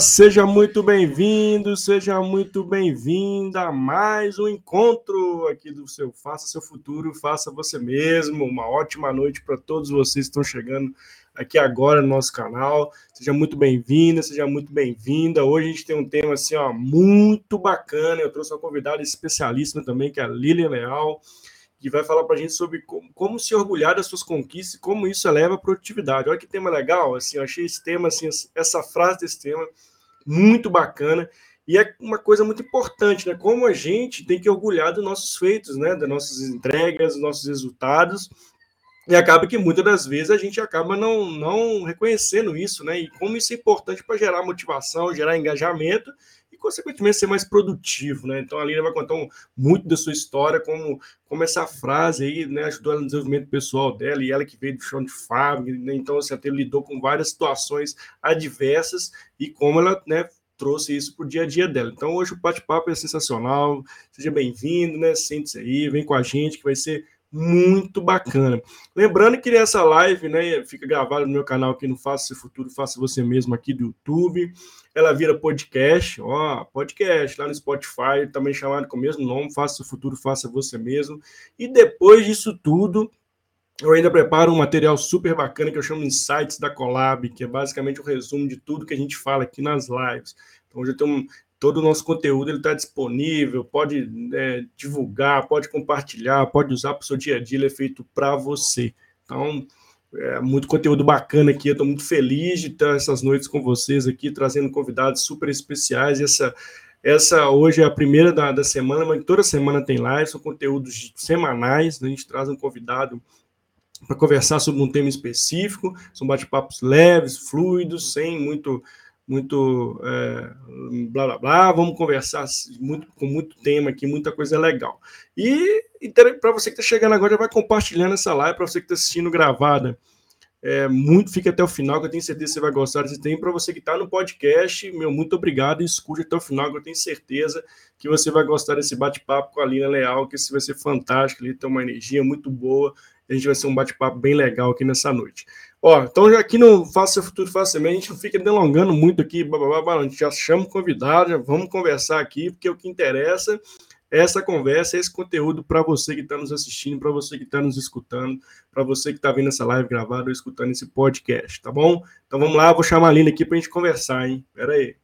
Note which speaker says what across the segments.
Speaker 1: Seja muito bem-vindo, seja muito bem-vinda a mais um encontro aqui do seu Faça Seu Futuro, Faça Você Mesmo. Uma ótima noite para todos vocês que estão chegando aqui agora no nosso canal. Seja muito bem-vinda, seja muito bem-vinda. Hoje a gente tem um tema assim, ó, muito bacana. Eu trouxe uma convidada especialíssima também, que é a Lilian Leal que vai falar para a gente sobre como, como, se orgulhar das suas conquistas e como isso eleva a produtividade. Olha que tema legal, assim, eu achei esse tema, assim, essa frase desse tema muito bacana e é uma coisa muito importante, né? Como a gente tem que orgulhar dos nossos feitos, né? Das nossas entregas, dos nossos resultados. E acaba que muitas das vezes a gente acaba não, não reconhecendo isso, né? E como isso é importante para gerar motivação, gerar engajamento consequentemente, ser mais produtivo, né? Então, a Lina vai contar um, muito da sua história, como, como essa frase aí, né, ajudou ela no desenvolvimento pessoal dela, e ela que veio do chão de fábrica, né? então, assim, até lidou com várias situações adversas, e como ela, né, trouxe isso para o dia a dia dela. Então, hoje o bate-papo é sensacional, seja bem-vindo, né, sente-se aí, vem com a gente, que vai ser muito bacana. Lembrando que nessa live, né, fica gravada no meu canal aqui no Faça Seu Futuro, Faça Você Mesmo aqui do YouTube. Ela vira podcast, ó, podcast lá no Spotify, também chamado com o mesmo nome, Faça Seu Futuro, Faça Você Mesmo. E depois disso tudo, eu ainda preparo um material super bacana que eu chamo Insights da Collab, que é basicamente o um resumo de tudo que a gente fala aqui nas lives. Então, hoje eu tenho todo o nosso conteúdo ele está disponível, pode é, divulgar, pode compartilhar, pode usar para o seu dia a dia, ele é feito para você. Então, é muito conteúdo bacana aqui, eu estou muito feliz de estar essas noites com vocês aqui, trazendo convidados super especiais, essa essa hoje é a primeira da, da semana, mas toda semana tem live, são conteúdos semanais, né? a gente traz um convidado para conversar sobre um tema específico, são bate-papos leves, fluidos, sem muito muito é, blá blá blá, vamos conversar muito, com muito tema aqui, muita coisa legal. E, e para você que está chegando agora, já vai compartilhando essa live, para você que está assistindo gravada, é, muito, fica até o final, que eu tenho certeza que você vai gostar desse tema. Para você que está no podcast, meu, muito obrigado escute até o final, que eu tenho certeza que você vai gostar desse bate-papo com a Lina Leal, que esse vai ser fantástico, ele tem uma energia muito boa, a gente vai ser um bate-papo bem legal aqui nessa noite. Ó, então já aqui no Faça Seu Futuro, Seu a gente não fica delongando muito aqui, blá, a gente já chama o convidado, já vamos conversar aqui, porque o que interessa é essa conversa, é esse conteúdo para você que está nos assistindo, para você que está nos escutando, para você que está vendo essa live gravada ou escutando esse podcast, tá bom? Então vamos lá, vou chamar a Lina aqui para a gente conversar, hein? Pera aí.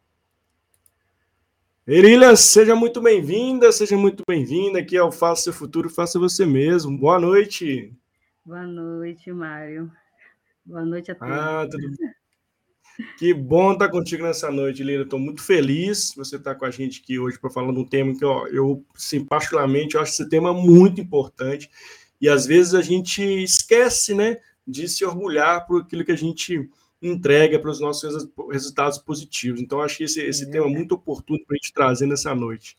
Speaker 1: Erilha, seja muito bem-vinda, seja muito bem-vinda aqui ao Faça Seu Futuro, Faça Você Mesmo. Boa noite.
Speaker 2: Boa noite, Mário. Boa noite a todos.
Speaker 1: Ah, tudo Que bom estar contigo nessa noite, Lila. Estou muito feliz você estar com a gente aqui hoje para falar de um tema que ó, eu, sim, particularmente, eu acho esse tema muito importante. E às vezes a gente esquece, né, de se orgulhar por aquilo que a gente entrega para os nossos resultados positivos. Então, acho que esse, esse é tema é muito oportuno para a gente trazer nessa noite.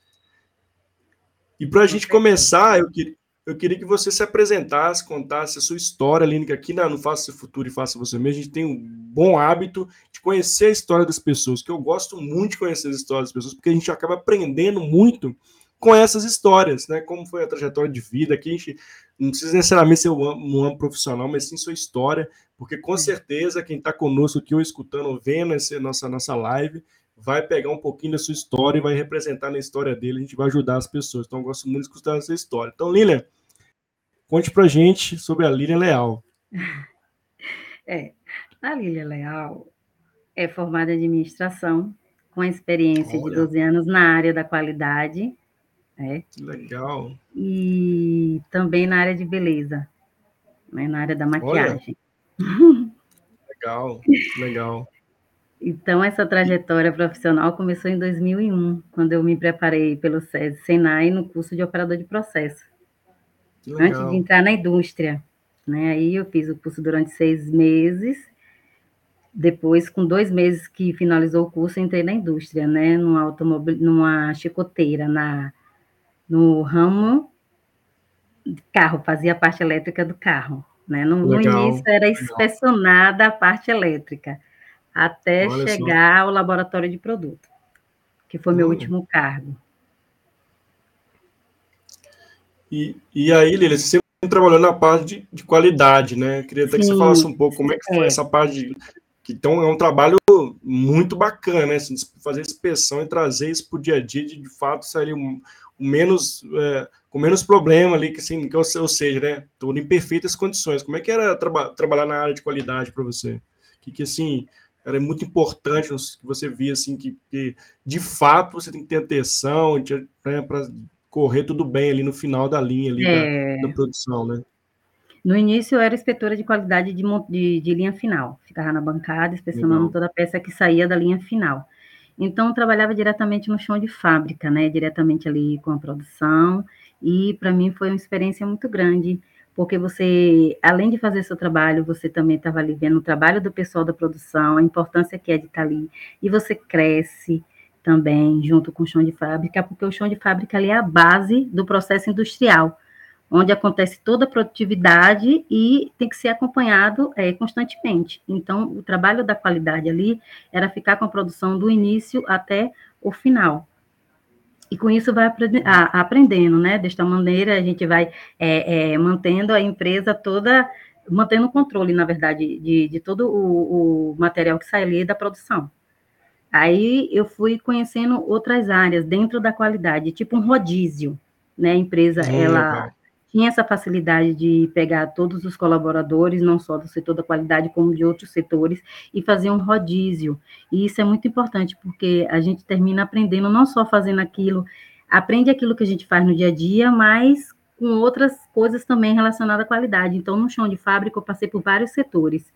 Speaker 1: E para a gente começar, eu queria eu queria que você se apresentasse, contasse a sua história, Línica, aqui na, no Faça Seu Futuro e Faça Você Mesmo. A gente tem um bom hábito de conhecer a história das pessoas, que eu gosto muito de conhecer as histórias das pessoas, porque a gente acaba aprendendo muito com essas histórias, né? Como foi a trajetória de vida, que a gente não precisa necessariamente ser um âmbito profissional, mas sim sua história, porque com certeza quem está conosco aqui ou escutando ou vendo essa nossa, nossa live vai pegar um pouquinho da sua história e vai representar na história dele, a gente vai ajudar as pessoas. Então, eu gosto muito de escutar essa história. Então, Lilian, conte pra gente sobre a Lilian Leal.
Speaker 2: É, a Lilian Leal é formada em administração, com experiência Olha. de 12 anos na área da qualidade.
Speaker 1: Né? Legal.
Speaker 2: E também na área de beleza, né? na área da maquiagem.
Speaker 1: Olha. Legal, legal.
Speaker 2: Então, essa trajetória profissional começou em 2001, quando eu me preparei pelo SESI Senai no curso de operador de processo. Legal. Antes de entrar na indústria. Né? Aí eu fiz o curso durante seis meses. Depois, com dois meses que finalizou o curso, entrei na indústria, né? Numa, automobil... numa chicoteira, na... no ramo de carro, fazia a parte elétrica do carro. Né? No, no início era inspecionada a parte elétrica até Olha chegar só. ao laboratório de produto, que foi meu último cargo.
Speaker 1: E, e aí, Lília, você sempre trabalhou na parte de, de qualidade, né? Queria até Sim. que você falasse um pouco como é que foi é. essa parte de que então é um trabalho muito bacana, né? Assim, fazer inspeção e trazer isso para o dia a dia, de, de fato sair um, um menos é, com menos problema ali, que assim, que, ou, ou seja, né? Tudo em perfeitas condições. Como é que era traba trabalhar na área de qualidade para você? Que, que assim era muito importante que você via assim que, que, de fato você tem que ter atenção né, para correr tudo bem ali no final da linha ali é... da, da produção, né?
Speaker 2: No início, eu era inspetora de qualidade de, de, de linha final. Ficava na bancada, inspecionando toda a peça que saía da linha final. Então, trabalhava diretamente no chão de fábrica, né? Diretamente ali com a produção. E, para mim, foi uma experiência muito grande, porque você, além de fazer seu trabalho, você também estava ali vendo o trabalho do pessoal da produção, a importância que é de estar ali. E você cresce também junto com o chão de fábrica, porque o chão de fábrica ali é a base do processo industrial onde acontece toda a produtividade e tem que ser acompanhado é, constantemente. Então, o trabalho da qualidade ali era ficar com a produção do início até o final. E com isso vai aprendendo, né? Desta maneira, a gente vai é, é, mantendo a empresa toda, mantendo o controle, na verdade, de, de todo o, o material que sai ali da produção. Aí eu fui conhecendo outras áreas dentro da qualidade, tipo um rodízio, né? A empresa, hum, ela tinha essa facilidade de pegar todos os colaboradores, não só do setor da qualidade, como de outros setores, e fazer um rodízio. E isso é muito importante, porque a gente termina aprendendo, não só fazendo aquilo, aprende aquilo que a gente faz no dia a dia, mas com outras coisas também relacionadas à qualidade. Então, no chão de fábrica, eu passei por vários setores.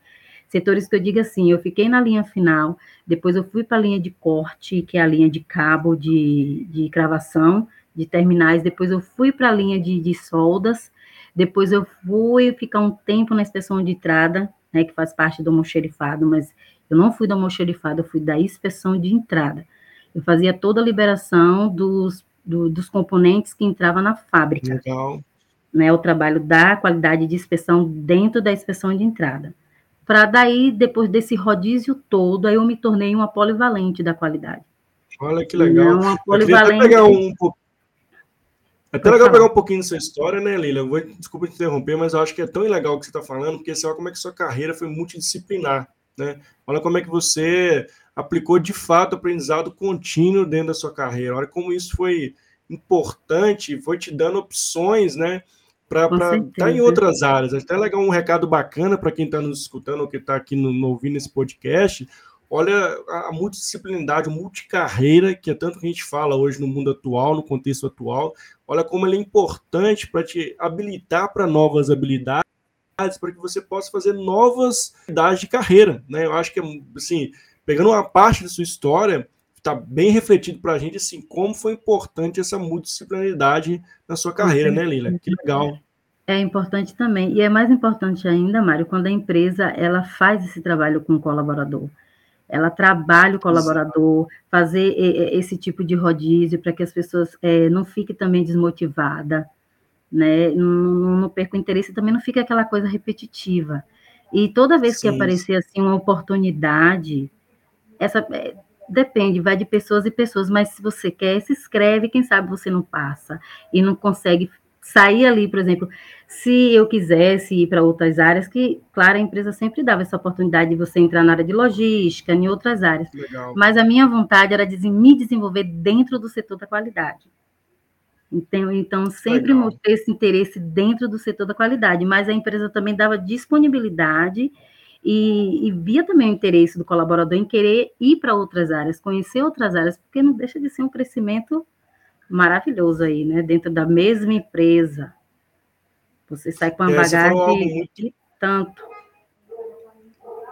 Speaker 2: Setores que eu digo assim, eu fiquei na linha final, depois eu fui para a linha de corte, que é a linha de cabo de, de cravação, de terminais, depois eu fui para a linha de, de, soldas, depois eu fui ficar um tempo na inspeção de entrada, né, que faz parte do almoxerifado, mas eu não fui do almoxerifado, eu fui da inspeção de entrada. Eu fazia toda a liberação dos, do, dos componentes que entravam na fábrica. Legal. Né, o trabalho da qualidade de inspeção dentro da inspeção de entrada. Para daí, depois desse rodízio todo, aí eu me tornei uma polivalente da qualidade.
Speaker 1: Olha que legal. Uma polivalente... Eu pegar um, é até legal pegar um pouquinho dessa história, né, Lila? Eu vou, desculpa te interromper, mas eu acho que é tão legal o que você está falando, porque você olha como é que sua carreira foi multidisciplinar, né? Olha como é que você aplicou de fato aprendizado contínuo dentro da sua carreira. Olha como isso foi importante, foi te dando opções, né? Para estar tá em outras áreas. É até legal um recado bacana para quem está nos escutando ou que está aqui no, no, ouvindo esse podcast. Olha a, multidisciplinaridade, multicarreira, que é tanto que a gente fala hoje no mundo atual, no contexto atual. Olha como ele é importante para te habilitar para novas habilidades, para que você possa fazer novas habilidades de carreira. Né? Eu acho que, assim, pegando uma parte da sua história, está bem refletido para a gente assim, como foi importante essa multidisciplinaridade na sua carreira, né, Lila? Que legal.
Speaker 2: É importante também, e é mais importante ainda, Mário, quando a empresa ela faz esse trabalho com o colaborador ela trabalha o colaborador, fazer esse tipo de rodízio para que as pessoas é, não fiquem também desmotivadas, né? Não, não percam interesse, também não fica aquela coisa repetitiva. E toda vez Sim. que aparecer assim uma oportunidade, essa é, depende, vai de pessoas e pessoas, mas se você quer, se inscreve, quem sabe você não passa e não consegue sair ali, por exemplo, se eu quisesse ir para outras áreas, que, claro, a empresa sempre dava essa oportunidade de você entrar na área de logística, em outras áreas. Legal. Mas a minha vontade era de me desenvolver dentro do setor da qualidade. Então, então sempre Legal. mostrei esse interesse dentro do setor da qualidade, mas a empresa também dava disponibilidade e, e via também o interesse do colaborador em querer ir para outras áreas, conhecer outras áreas, porque não deixa de ser um crescimento maravilhoso aí, né? Dentro da mesma empresa. Você sai com uma é, bagagem muito... de tanto.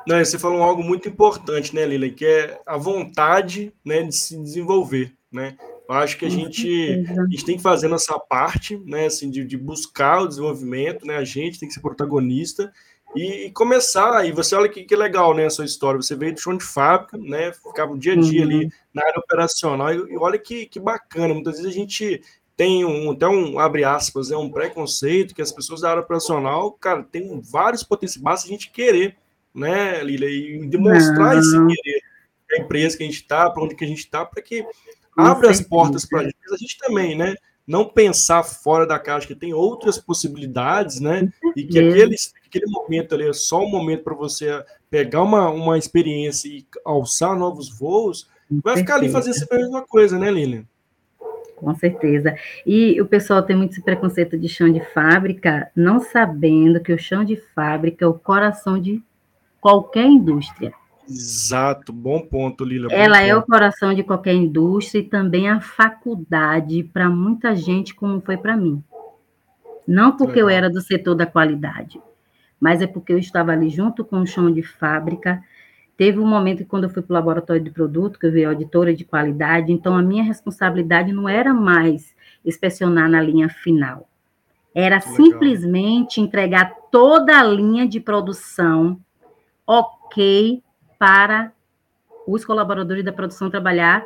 Speaker 1: Não, você falou algo muito importante, né, Lila, que é a vontade né, de se desenvolver, né? Eu acho que a gente, a gente tem que fazer nossa parte, né, assim, de, de buscar o desenvolvimento, né? A gente tem que ser protagonista e, e começar. E você olha que, que legal, né, a sua história. Você veio do chão de fábrica, né? Ficava o dia a dia uhum. ali na área operacional. E, e olha que, que bacana. Muitas vezes a gente tem um, até um, abre aspas, é um preconceito que as pessoas da área operacional, cara, tem vários potenciais, basta a gente querer, né, Lila, e demonstrar Não. esse querer a empresa que a gente está, para onde que a gente está, para que abra as portas para a gente, a gente também, né, não pensar fora da caixa, que tem outras possibilidades, né, e que aqueles aquele momento ali é só um momento para você pegar uma, uma experiência e alçar novos voos, vai ficar ali fazendo a mesma coisa, né, Lilian?
Speaker 2: Com certeza. E o pessoal tem muito esse preconceito de chão de fábrica, não sabendo que o chão de fábrica é o coração de qualquer indústria.
Speaker 1: Exato, bom ponto, Lila.
Speaker 2: Ela
Speaker 1: ponto.
Speaker 2: é o coração de qualquer indústria e também a faculdade para muita gente, como foi para mim. Não porque Legal. eu era do setor da qualidade, mas é porque eu estava ali junto com o chão de fábrica. Teve um momento que, quando eu fui para o laboratório de produto, que eu vi auditora de qualidade, então a minha responsabilidade não era mais inspecionar na linha final. Era Legal. simplesmente entregar toda a linha de produção ok para os colaboradores da produção trabalhar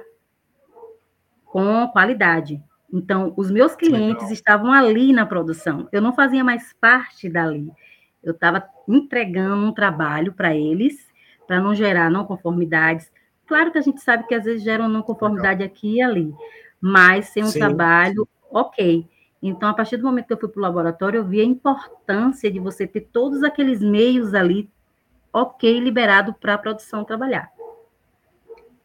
Speaker 2: com qualidade. Então, os meus clientes Legal. estavam ali na produção. Eu não fazia mais parte dali. Eu estava entregando um trabalho para eles, para não gerar não conformidades. Claro que a gente sabe que às vezes geram não conformidade Legal. aqui e ali, mas sem um Sim. trabalho ok. Então, a partir do momento que eu fui para o laboratório, eu vi a importância de você ter todos aqueles meios ali ok liberado para a produção trabalhar.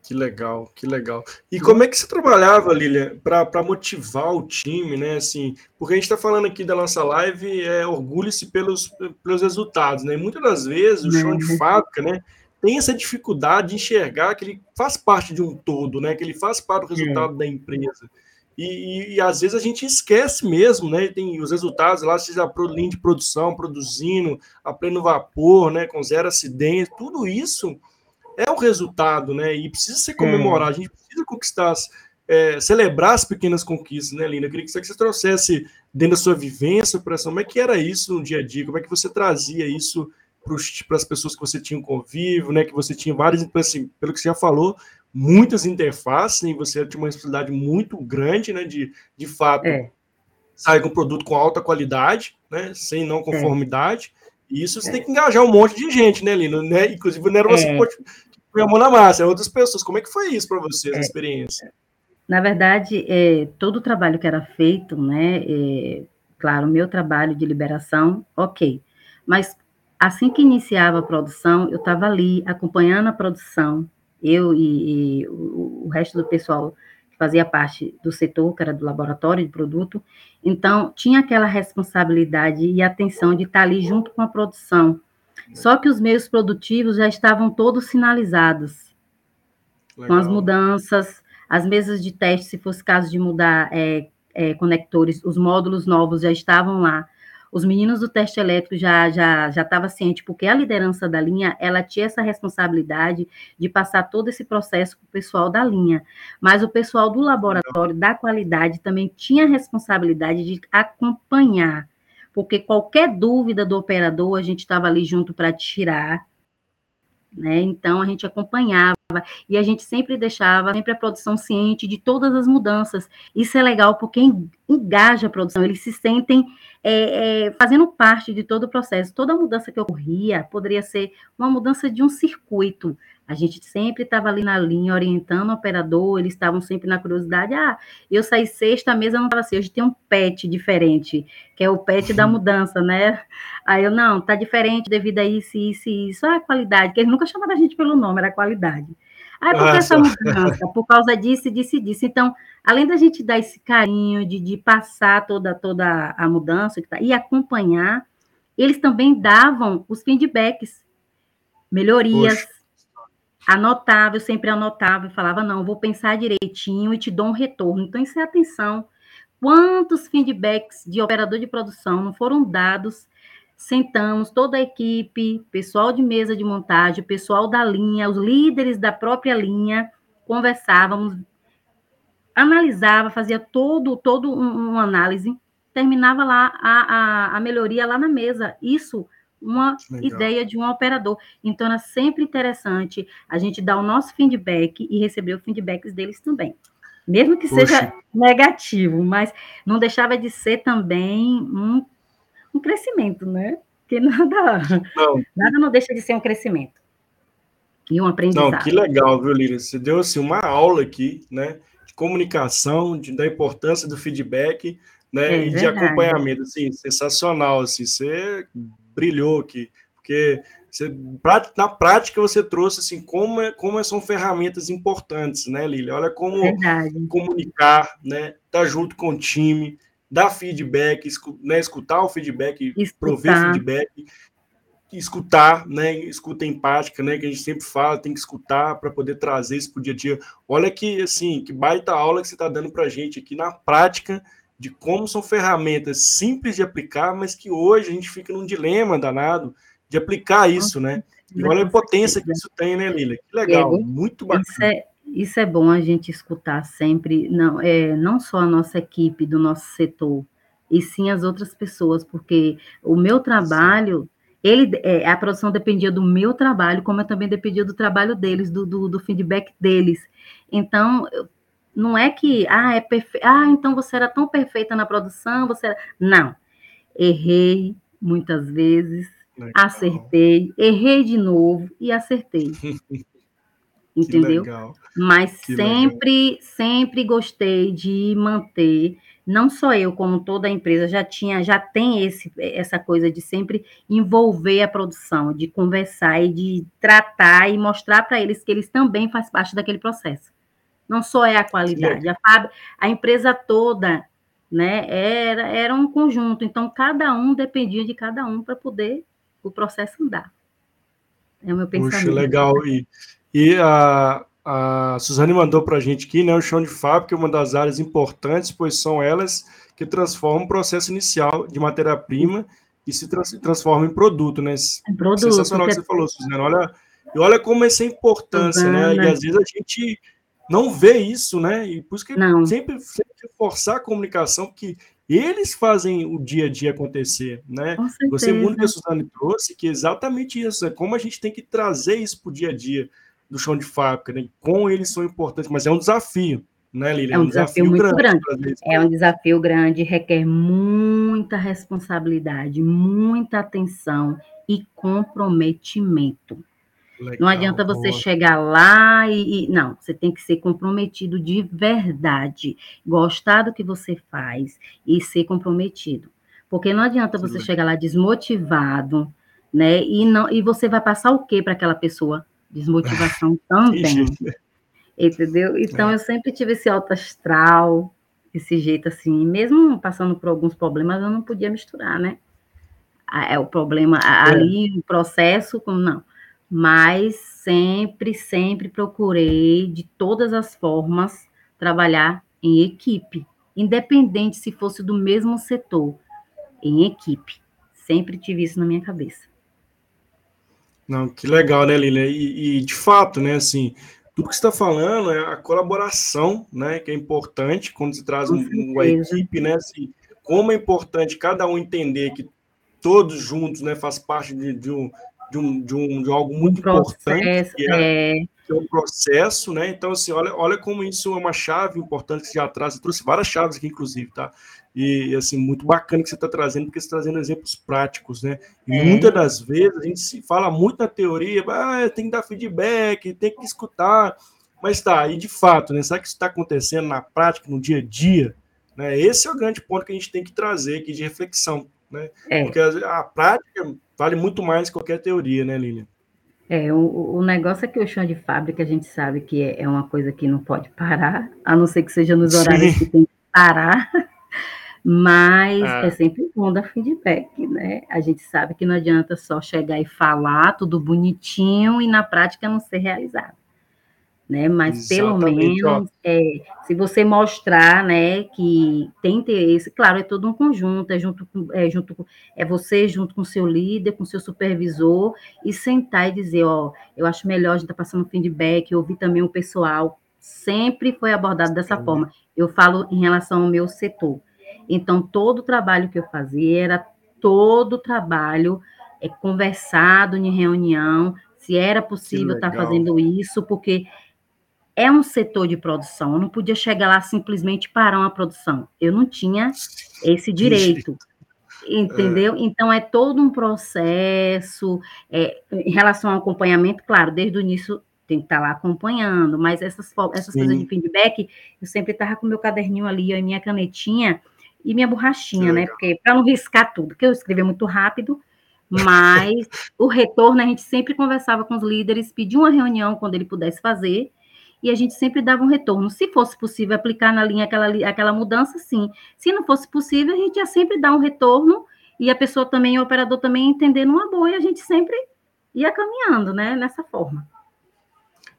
Speaker 1: Que legal, que legal. E como é que você trabalhava, Lilian, para motivar o time, né? Assim, porque a gente está falando aqui da nossa live, é orgulhe-se pelos, pelos resultados, né? muitas das vezes o chão de uhum. fábrica, né? Tem essa dificuldade de enxergar que ele faz parte de um todo, né? Que ele faz parte do resultado da empresa. E, e, e, às vezes a gente esquece mesmo, né? Tem os resultados lá, seja a linha de produção, produzindo a pleno vapor, né? Com zero acidente, tudo isso é o resultado, né? E precisa ser comemorado, a gente precisa conquistar, é, celebrar as pequenas conquistas, né, Lina? Eu queria que você trouxesse dentro da sua vivência, para como é que era isso no dia a dia, como é que você trazia isso para as pessoas que você tinha um convívio, né? Que você tinha várias, assim, pelo que você já falou, muitas interfaces, e você tinha uma responsabilidade muito grande, né? De, de fato, é. sair com um produto com alta qualidade, né? Sem não conformidade. É. E isso você é. tem que engajar um monte de gente, né, Lino? Né? Inclusive, não era você é. que põe a mão na massa, é outras pessoas. Como é que foi isso para você, essa é. experiência?
Speaker 2: Na verdade, é, todo o trabalho que era feito, né, é, claro, meu trabalho de liberação, ok. Mas assim que iniciava a produção, eu estava ali acompanhando a produção, eu e, e o, o, resto do pessoal que fazia parte do setor, que era do laboratório de produto, então tinha aquela responsabilidade e atenção de estar ali junto com a produção. Só que os meios produtivos já estavam todos sinalizados, Legal. com as mudanças, as mesas de teste, se fosse caso de mudar é, é, conectores, os módulos novos já estavam lá. Os meninos do teste elétrico já já já estava ciente, porque a liderança da linha, ela tinha essa responsabilidade de passar todo esse processo para o pessoal da linha. Mas o pessoal do laboratório da qualidade também tinha a responsabilidade de acompanhar, porque qualquer dúvida do operador, a gente estava ali junto para tirar, né? Então a gente acompanhava e a gente sempre deixava sempre a produção ciente de todas as mudanças. Isso é legal porque engaja a produção, eles se sentem é, é, fazendo parte de todo o processo. Toda mudança que ocorria poderia ser uma mudança de um circuito. A gente sempre estava ali na linha, orientando o operador, eles estavam sempre na curiosidade. Ah, eu saí sexta, a mesa não estava assim. Hoje tem um pet diferente, que é o pet da mudança, né? Aí eu, não, tá diferente devido a isso, isso e isso. Ah, qualidade, que eles nunca chamaram a gente pelo nome, era qualidade. Ah, por que essa mudança? Por causa disso, disso e disso. Então, além da gente dar esse carinho de, de passar toda, toda a mudança tá, e acompanhar, eles também davam os feedbacks, melhorias, Poxa. anotava, eu sempre anotava e falava, não, vou pensar direitinho e te dou um retorno. Então, isso é atenção. Quantos feedbacks de operador de produção não foram dados sentamos toda a equipe, pessoal de mesa de montagem, pessoal da linha, os líderes da própria linha, conversávamos, analisava, fazia todo, todo um, um análise, terminava lá a, a, a, melhoria lá na mesa. Isso, uma Legal. ideia de um operador. Então, era sempre interessante a gente dar o nosso feedback e receber os feedbacks deles também. Mesmo que Poxa. seja negativo, mas não deixava de ser também um um crescimento, né? Que nada não. nada não deixa de ser um crescimento. E um aprendizado.
Speaker 1: Não, que legal, viu, Lívia? Você deu assim, uma aula aqui, né? De comunicação, de, da importância do feedback, né? É, e verdade. de acompanhamento, assim, sensacional, assim, você brilhou aqui, porque você, na prática você trouxe assim como, é, como são ferramentas importantes, né, Lília? Olha como Verdade. comunicar, né? Tá junto com o time, dar feedback, né, escutar o feedback, escutar. prover feedback, escutar, né, escuta empática, né, que a gente sempre fala, tem que escutar para poder trazer isso para o dia a dia. Olha que, assim, que baita aula que você está dando para a gente aqui na prática de como são ferramentas simples de aplicar, mas que hoje a gente fica num dilema danado de aplicar isso, né? E olha a potência que isso tem, né, Lila? Que legal, muito bacana.
Speaker 2: Isso é, isso é bom a gente escutar sempre, não, é, não só a nossa equipe do nosso setor, e sim as outras pessoas, porque o meu trabalho, ele, é, a produção dependia do meu trabalho, como eu também dependia do trabalho deles, do, do, do feedback deles. Então, não é que, ah, é perfe... ah, então você era tão perfeita na produção, você era... Não. Errei muitas vezes, Legal. acertei, errei de novo e acertei. Entendeu? Mas que sempre, legal. sempre gostei de manter, não só eu, como toda a empresa já tinha, já tem esse, essa coisa de sempre envolver a produção, de conversar e de tratar e mostrar para eles que eles também fazem parte daquele processo. Não só é a qualidade, a, a empresa toda, né, era, era um conjunto, então cada um dependia de cada um para poder o processo andar. É o meu pensamento. Puxa,
Speaker 1: legal. E, e a, a Suzane mandou para a gente aqui, né? O chão de fábrica é uma das áreas importantes, pois são elas que transformam o processo inicial de matéria-prima e se trans, transformam em produto, né? Produto, Sensacional que você falou, Suzane. Olha, e olha como essa é importância, né? E às vezes a gente não vê isso, né? E por isso que sempre, sempre forçar a comunicação, porque eles fazem o dia a dia acontecer, né? Você muito que a Suzane trouxe, que é exatamente isso, é como a gente tem que trazer isso para o dia a dia do chão de fábrica, né? Com eles são importantes, mas é um desafio, né, Lilian?
Speaker 2: É um, desafio, desafio, muito grande. grande. É um desafio grande, requer muita responsabilidade, muita atenção e comprometimento. Legal, não adianta você boa. chegar lá e, e, Não, você tem que ser comprometido de verdade, gostar do que você faz e ser comprometido. Porque não adianta você Sim. chegar lá desmotivado, né? E, não, e você vai passar o quê para aquela pessoa? Desmotivação também. entendeu? Então, é. eu sempre tive esse alto astral, esse jeito assim, mesmo passando por alguns problemas, eu não podia misturar, né? É o problema é. ali, o processo, não mas sempre, sempre procurei, de todas as formas, trabalhar em equipe, independente se fosse do mesmo setor, em equipe. Sempre tive isso na minha cabeça.
Speaker 1: Não, que legal, né, Lilian? E, e, de fato, né, assim, tudo que você está falando é a colaboração, né, que é importante quando se traz um, uma equipe, né, assim, como é importante cada um entender que todos juntos, né, faz parte de, de um, de, um, de, um, de algo muito um importante, que é, é... que é o processo, né? Então, assim, olha, olha como isso é uma chave importante que você já traz. Eu trouxe várias chaves aqui, inclusive, tá? E, assim, muito bacana que você está trazendo, porque você está trazendo exemplos práticos, né? E é. muitas das vezes a gente se fala muito na teoria, ah, tem que dar feedback, tem que escutar, mas tá, e de fato, né? Sabe que isso está acontecendo na prática, no dia a dia? Né? Esse é o grande ponto que a gente tem que trazer aqui de reflexão, né? É. Porque a, a prática vale muito mais que qualquer teoria, né, Lilian?
Speaker 2: É, o, o negócio é que o chão de fábrica a gente sabe que é, é uma coisa que não pode parar, a não ser que seja nos horários Sim. que tem que parar, mas ah. é sempre bom dar feedback, né? A gente sabe que não adianta só chegar e falar tudo bonitinho e na prática não ser realizado né? Mas Exatamente, pelo menos, é, se você mostrar, né, que tem interesse, claro, é todo um conjunto, é junto com, é junto com, é você junto com seu líder, com seu supervisor e sentar e dizer, ó, eu acho melhor a gente estar tá passando feedback, ouvir também o pessoal. Sempre foi abordado dessa Sim. forma. Eu falo em relação ao meu setor. Então, todo o trabalho que eu fazia era todo o trabalho é, conversado em reunião, se era possível estar tá fazendo isso, porque é um setor de produção. Eu não podia chegar lá simplesmente parar uma produção. Eu não tinha esse direito. Entendeu? É. Então é todo um processo é, em relação ao acompanhamento, claro, desde o início tem que estar lá acompanhando, mas essas, essas coisas de feedback, eu sempre estava com meu caderninho ali, a minha canetinha e minha borrachinha, né? Porque para não riscar tudo, porque eu escrevia muito rápido, Mas o retorno, a gente sempre conversava com os líderes, pedia uma reunião quando ele pudesse fazer, e a gente sempre dava um retorno. Se fosse possível aplicar na linha aquela, aquela mudança, sim. Se não fosse possível, a gente ia sempre dar um retorno, e a pessoa também, o operador também entender numa boa, e a gente sempre ia caminhando, né, nessa forma.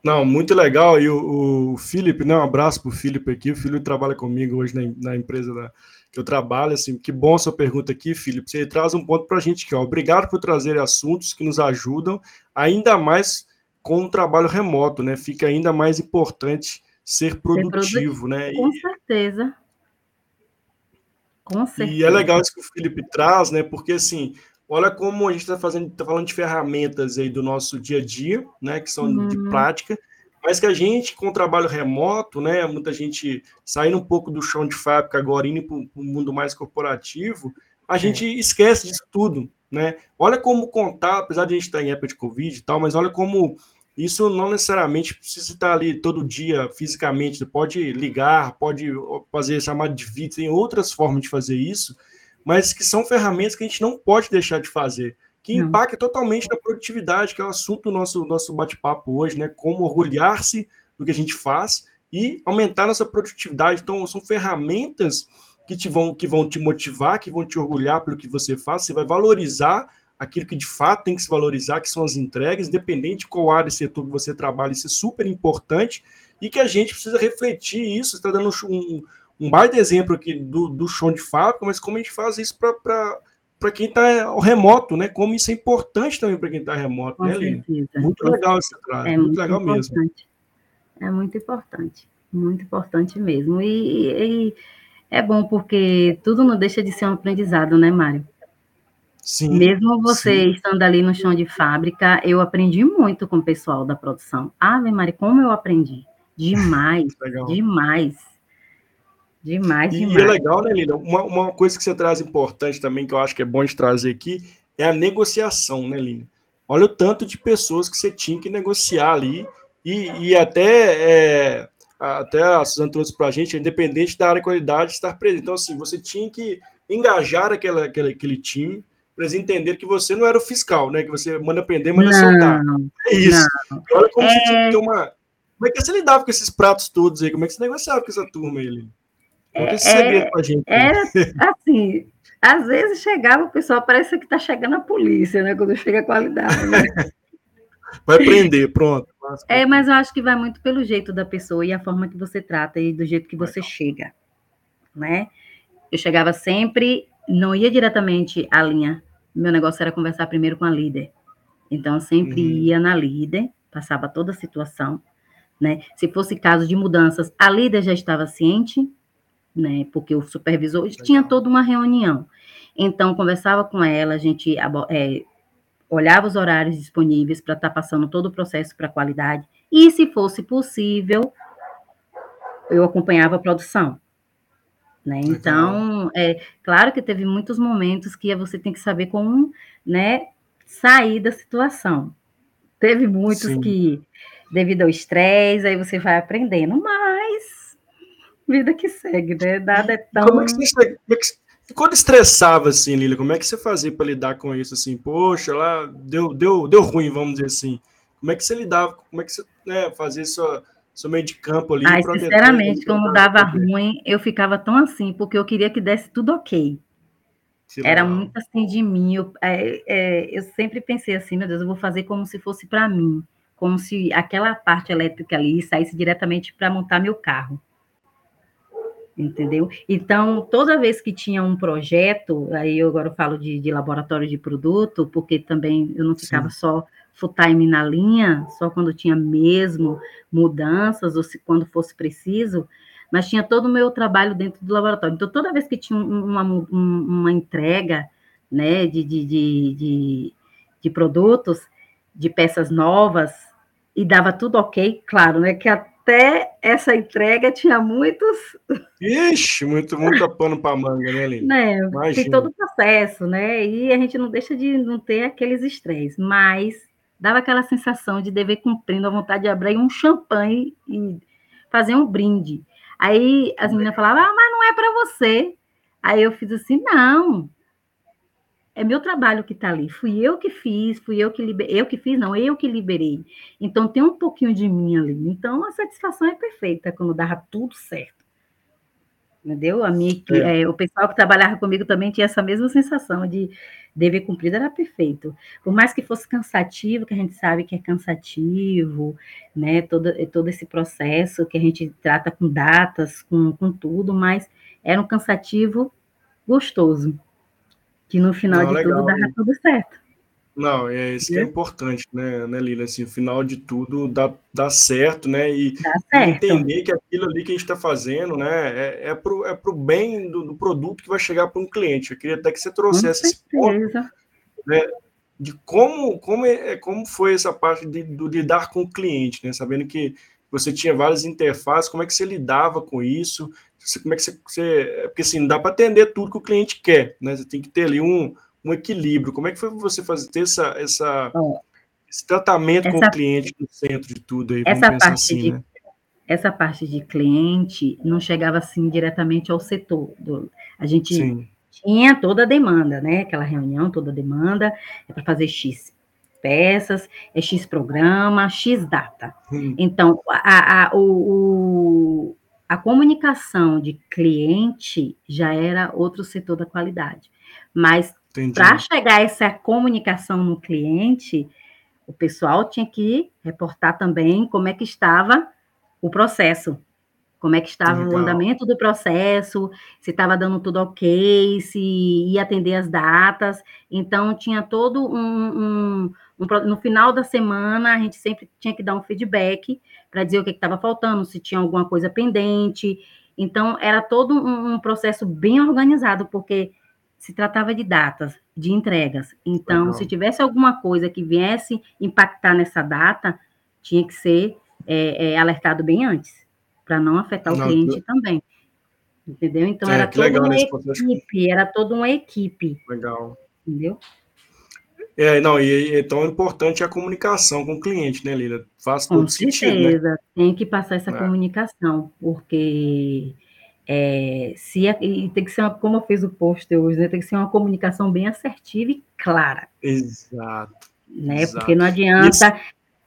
Speaker 1: Não, muito legal. E o, o Felipe, né, um abraço para o Felipe aqui. O Felipe trabalha comigo hoje na, na empresa da, que eu trabalho. Assim, que bom sua pergunta aqui, Felipe. Você traz um ponto para a gente aqui. Ó. Obrigado por trazer assuntos que nos ajudam, ainda mais com o trabalho remoto, né? Fica ainda mais importante ser produtivo, ser né?
Speaker 2: Com e, certeza.
Speaker 1: Com certeza. E é legal isso que o Felipe traz, né? Porque assim, olha como a gente está fazendo, tá falando de ferramentas aí do nosso dia a dia, né? Que são uhum. de prática mas que a gente, com o trabalho remoto, né, muita gente saindo um pouco do chão de fábrica agora, indo para o mundo mais corporativo, a é. gente esquece disso tudo, né? Olha como contar, apesar de a gente estar em época de Covid e tal, mas olha como isso não necessariamente precisa estar ali todo dia fisicamente, pode ligar, pode fazer chamada de vídeo, tem outras formas de fazer isso, mas que são ferramentas que a gente não pode deixar de fazer que impacta totalmente na produtividade, que é o assunto do nosso, nosso bate-papo hoje, né? Como orgulhar-se do que a gente faz e aumentar nossa produtividade. Então, são ferramentas que, te vão, que vão te motivar, que vão te orgulhar pelo que você faz, você vai valorizar aquilo que de fato tem que se valorizar, que são as entregas, independente de qual área e setor que você trabalha, isso é super importante e que a gente precisa refletir isso. Está dando um, um baita exemplo aqui do, do chão de fábrica, mas como a gente faz isso para para quem está remoto, né? Como isso é importante também para quem está remoto, Com né, Lina? Muito legal esse trabalho, é muito, muito legal importante. mesmo.
Speaker 2: É muito importante, muito importante mesmo. E, e, é bom porque tudo não deixa de ser um aprendizado, né, Mário? Sim. Mesmo você sim. estando ali no chão de fábrica, eu aprendi muito com o pessoal da produção. Ave Maria, como eu aprendi? Demais, demais. Demais, demais.
Speaker 1: E é legal, né, Lina? Uma, uma coisa que você traz importante também, que eu acho que é bom de trazer aqui, é a negociação, né, Lina? Olha o tanto de pessoas que você tinha que negociar ali, e, e até, é, até a Suzana trouxe para a gente, independente da área de qualidade, estar presente. Então, assim, você tinha que engajar aquela, aquele, aquele time, para eles entenderem que você não era o fiscal, né? Que você manda prender, manda não, soltar. É isso. Não. Olha como é... você tinha que ter uma. Como é que você lidava com esses pratos todos aí? Como é que você negociava com essa turma aí,
Speaker 2: É, segredo pra gente. Era assim, às vezes chegava o pessoal, parece que está chegando a polícia, né? Quando chega a qualidade. Né?
Speaker 1: Vai prender, pronto.
Speaker 2: É, mas eu acho que vai muito pelo jeito da pessoa e a forma que você trata e do jeito que você Legal. chega, né? Eu chegava sempre, não ia diretamente à linha. Meu negócio era conversar primeiro com a líder. Então, eu sempre uhum. ia na líder, passava toda a situação, né? Se fosse caso de mudanças, a líder já estava ciente, né? Porque o supervisor Legal. tinha toda uma reunião. Então, conversava com ela, a gente é, olhava os horários disponíveis para estar tá passando todo o processo para qualidade. E, se fosse possível, eu acompanhava a produção. Né? Então, é claro que teve muitos momentos que você tem que saber como né, sair da situação. Teve muitos Sim. que, devido ao estresse, aí você vai aprendendo, mas vida que segue, né? Nada é tão. Como é que você,
Speaker 1: é quando estressava, assim, Lila, como é que você fazia para lidar com isso? Assim, poxa, lá deu, deu, deu ruim, vamos dizer assim. Como é que você lidava? Como é que você né, fazia sua, seu meio de campo ali?
Speaker 2: Ai, sinceramente, quando dava ruim, eu ficava tão assim, porque eu queria que desse tudo ok. Era muito assim de mim. Eu, é, é, eu sempre pensei assim, meu Deus, eu vou fazer como se fosse para mim, como se aquela parte elétrica ali saísse diretamente para montar meu carro entendeu? Então, toda vez que tinha um projeto, aí eu agora falo de, de laboratório de produto, porque também eu não ficava Sim. só full time na linha, só quando tinha mesmo mudanças, ou se quando fosse preciso, mas tinha todo o meu trabalho dentro do laboratório. Então, toda vez que tinha uma, uma entrega, né, de, de, de, de, de produtos, de peças novas, e dava tudo ok, claro, né, que a até essa entrega tinha muitos.
Speaker 1: Ixi, muito, muito pano para manga, né, Aline?
Speaker 2: Né, tem todo o processo, né? E a gente não deixa de não ter aqueles estresses, mas dava aquela sensação de dever cumprindo a vontade de abrir um champanhe e fazer um brinde. Aí as meninas falavam, ah, mas não é para você. Aí eu fiz assim, não. É meu trabalho que está ali. Fui eu que fiz, fui eu que liberei. Eu que fiz, não, eu que liberei. Então tem um pouquinho de mim ali. Então a satisfação é perfeita quando dava tudo certo. Entendeu? A minha, é. É, o pessoal que trabalhava comigo também tinha essa mesma sensação de dever cumprido era perfeito. Por mais que fosse cansativo, que a gente sabe que é cansativo, né? Todo, todo esse processo que a gente trata com datas, com, com tudo, mas era um cansativo gostoso que no final Não, de legal. tudo dava tudo certo.
Speaker 1: Não, é isso que é importante, né, né, Lila? Assim, o final de tudo dá, dá certo, né? E, certo. entender que aquilo ali que a gente está fazendo, né, é, é para o é pro bem do, do, produto que vai chegar para um cliente. Eu queria até que você trouxesse esse ponto, né, de como, como, é, como foi essa parte de, do lidar com o cliente, né? Sabendo que você tinha várias interfaces, como é que você lidava com isso? como é que você, você porque assim, não dá para atender tudo que o cliente quer, né? Você tem que ter ali um, um equilíbrio. Como é que foi você fazer ter essa, essa esse tratamento essa, com o cliente no centro de tudo aí?
Speaker 2: Essa parte assim, de, né? essa parte de cliente não chegava assim diretamente ao setor. Do, a gente Sim. tinha toda a demanda, né? Aquela reunião, toda a demanda é para fazer X peças, é X programa, X data. Hum. Então, a, a, o, a comunicação de cliente já era outro setor da qualidade. Mas para chegar essa comunicação no cliente, o pessoal tinha que reportar também como é que estava o processo, como é que estava Legal. o andamento do processo, se estava dando tudo ok, se ia atender as datas. Então, tinha todo um, um, no final da semana, a gente sempre tinha que dar um feedback para dizer o que estava faltando, se tinha alguma coisa pendente. Então, era todo um, um, processo bem organizado, porque se tratava de datas, de entregas. Então, Legal. se tivesse alguma coisa que viesse impactar nessa data, tinha que ser é, é, alertado bem antes, para não afetar o não, cliente também. Entendeu? Então, é, era toda uma equipe, era toda uma equipe.
Speaker 1: Legal.
Speaker 2: Entendeu?
Speaker 1: É, não, e é tão importante a comunicação com o cliente, né, Lila? Faz
Speaker 2: todo com certeza, né? tem que passar essa é. comunicação, porque é, se é, tem que ser, uma, como eu fiz o post hoje, né, tem que ser uma comunicação bem assertiva e clara.
Speaker 1: Exato.
Speaker 2: Né? Exato. Porque não adianta.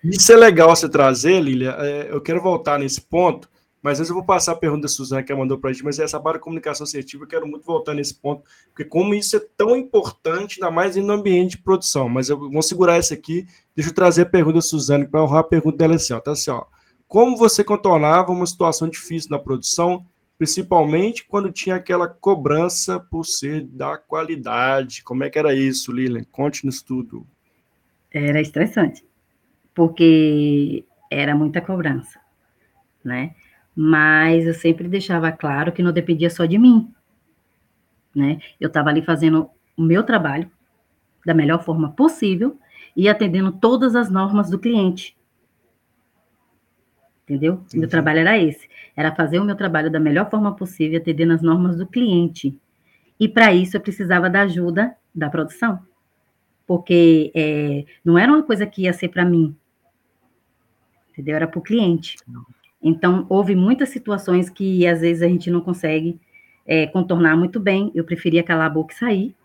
Speaker 2: Isso,
Speaker 1: isso, é legal você trazer, Lilia. É, eu quero voltar nesse ponto, mas antes eu vou passar a pergunta da Suzana que ela mandou para a gente, mas essa para comunicação assertiva, eu quero muito voltar nesse ponto, porque como isso é tão importante, ainda mais no ambiente de produção. Mas eu vou segurar essa aqui, deixa eu trazer a pergunta da Suzane para honrar a pergunta dela assim, ó, tá assim, ó. Como você contornava uma situação difícil na produção, principalmente quando tinha aquela cobrança por ser da qualidade? Como é que era isso, Lilian? Conte-nos tudo.
Speaker 2: Era estressante, porque era muita cobrança, né? Mas eu sempre deixava claro que não dependia só de mim, né? Eu estava ali fazendo o meu trabalho da melhor forma possível e atendendo todas as normas do cliente. Entendeu? Sim, meu trabalho era esse, era fazer o meu trabalho da melhor forma possível, atendendo as normas do cliente. E para isso eu precisava da ajuda da produção, porque é, não era uma coisa que ia ser para mim, entendeu? Era para o cliente. Não. Então, houve muitas situações que às vezes a gente não consegue é, contornar muito bem. Eu preferia calar a boca e sair,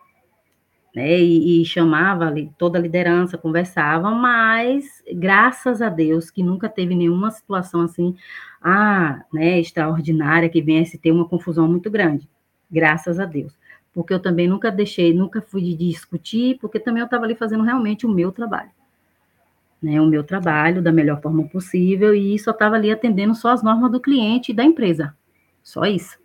Speaker 2: né? E, e chamava ali, toda a liderança, conversava, mas graças a Deus que nunca teve nenhuma situação assim, ah, né, extraordinária, que viesse ter uma confusão muito grande. Graças a Deus. Porque eu também nunca deixei, nunca fui de discutir, porque também eu estava ali fazendo realmente o meu trabalho né, o meu trabalho da melhor forma possível e só estava ali atendendo só as normas do cliente e da empresa. Só isso.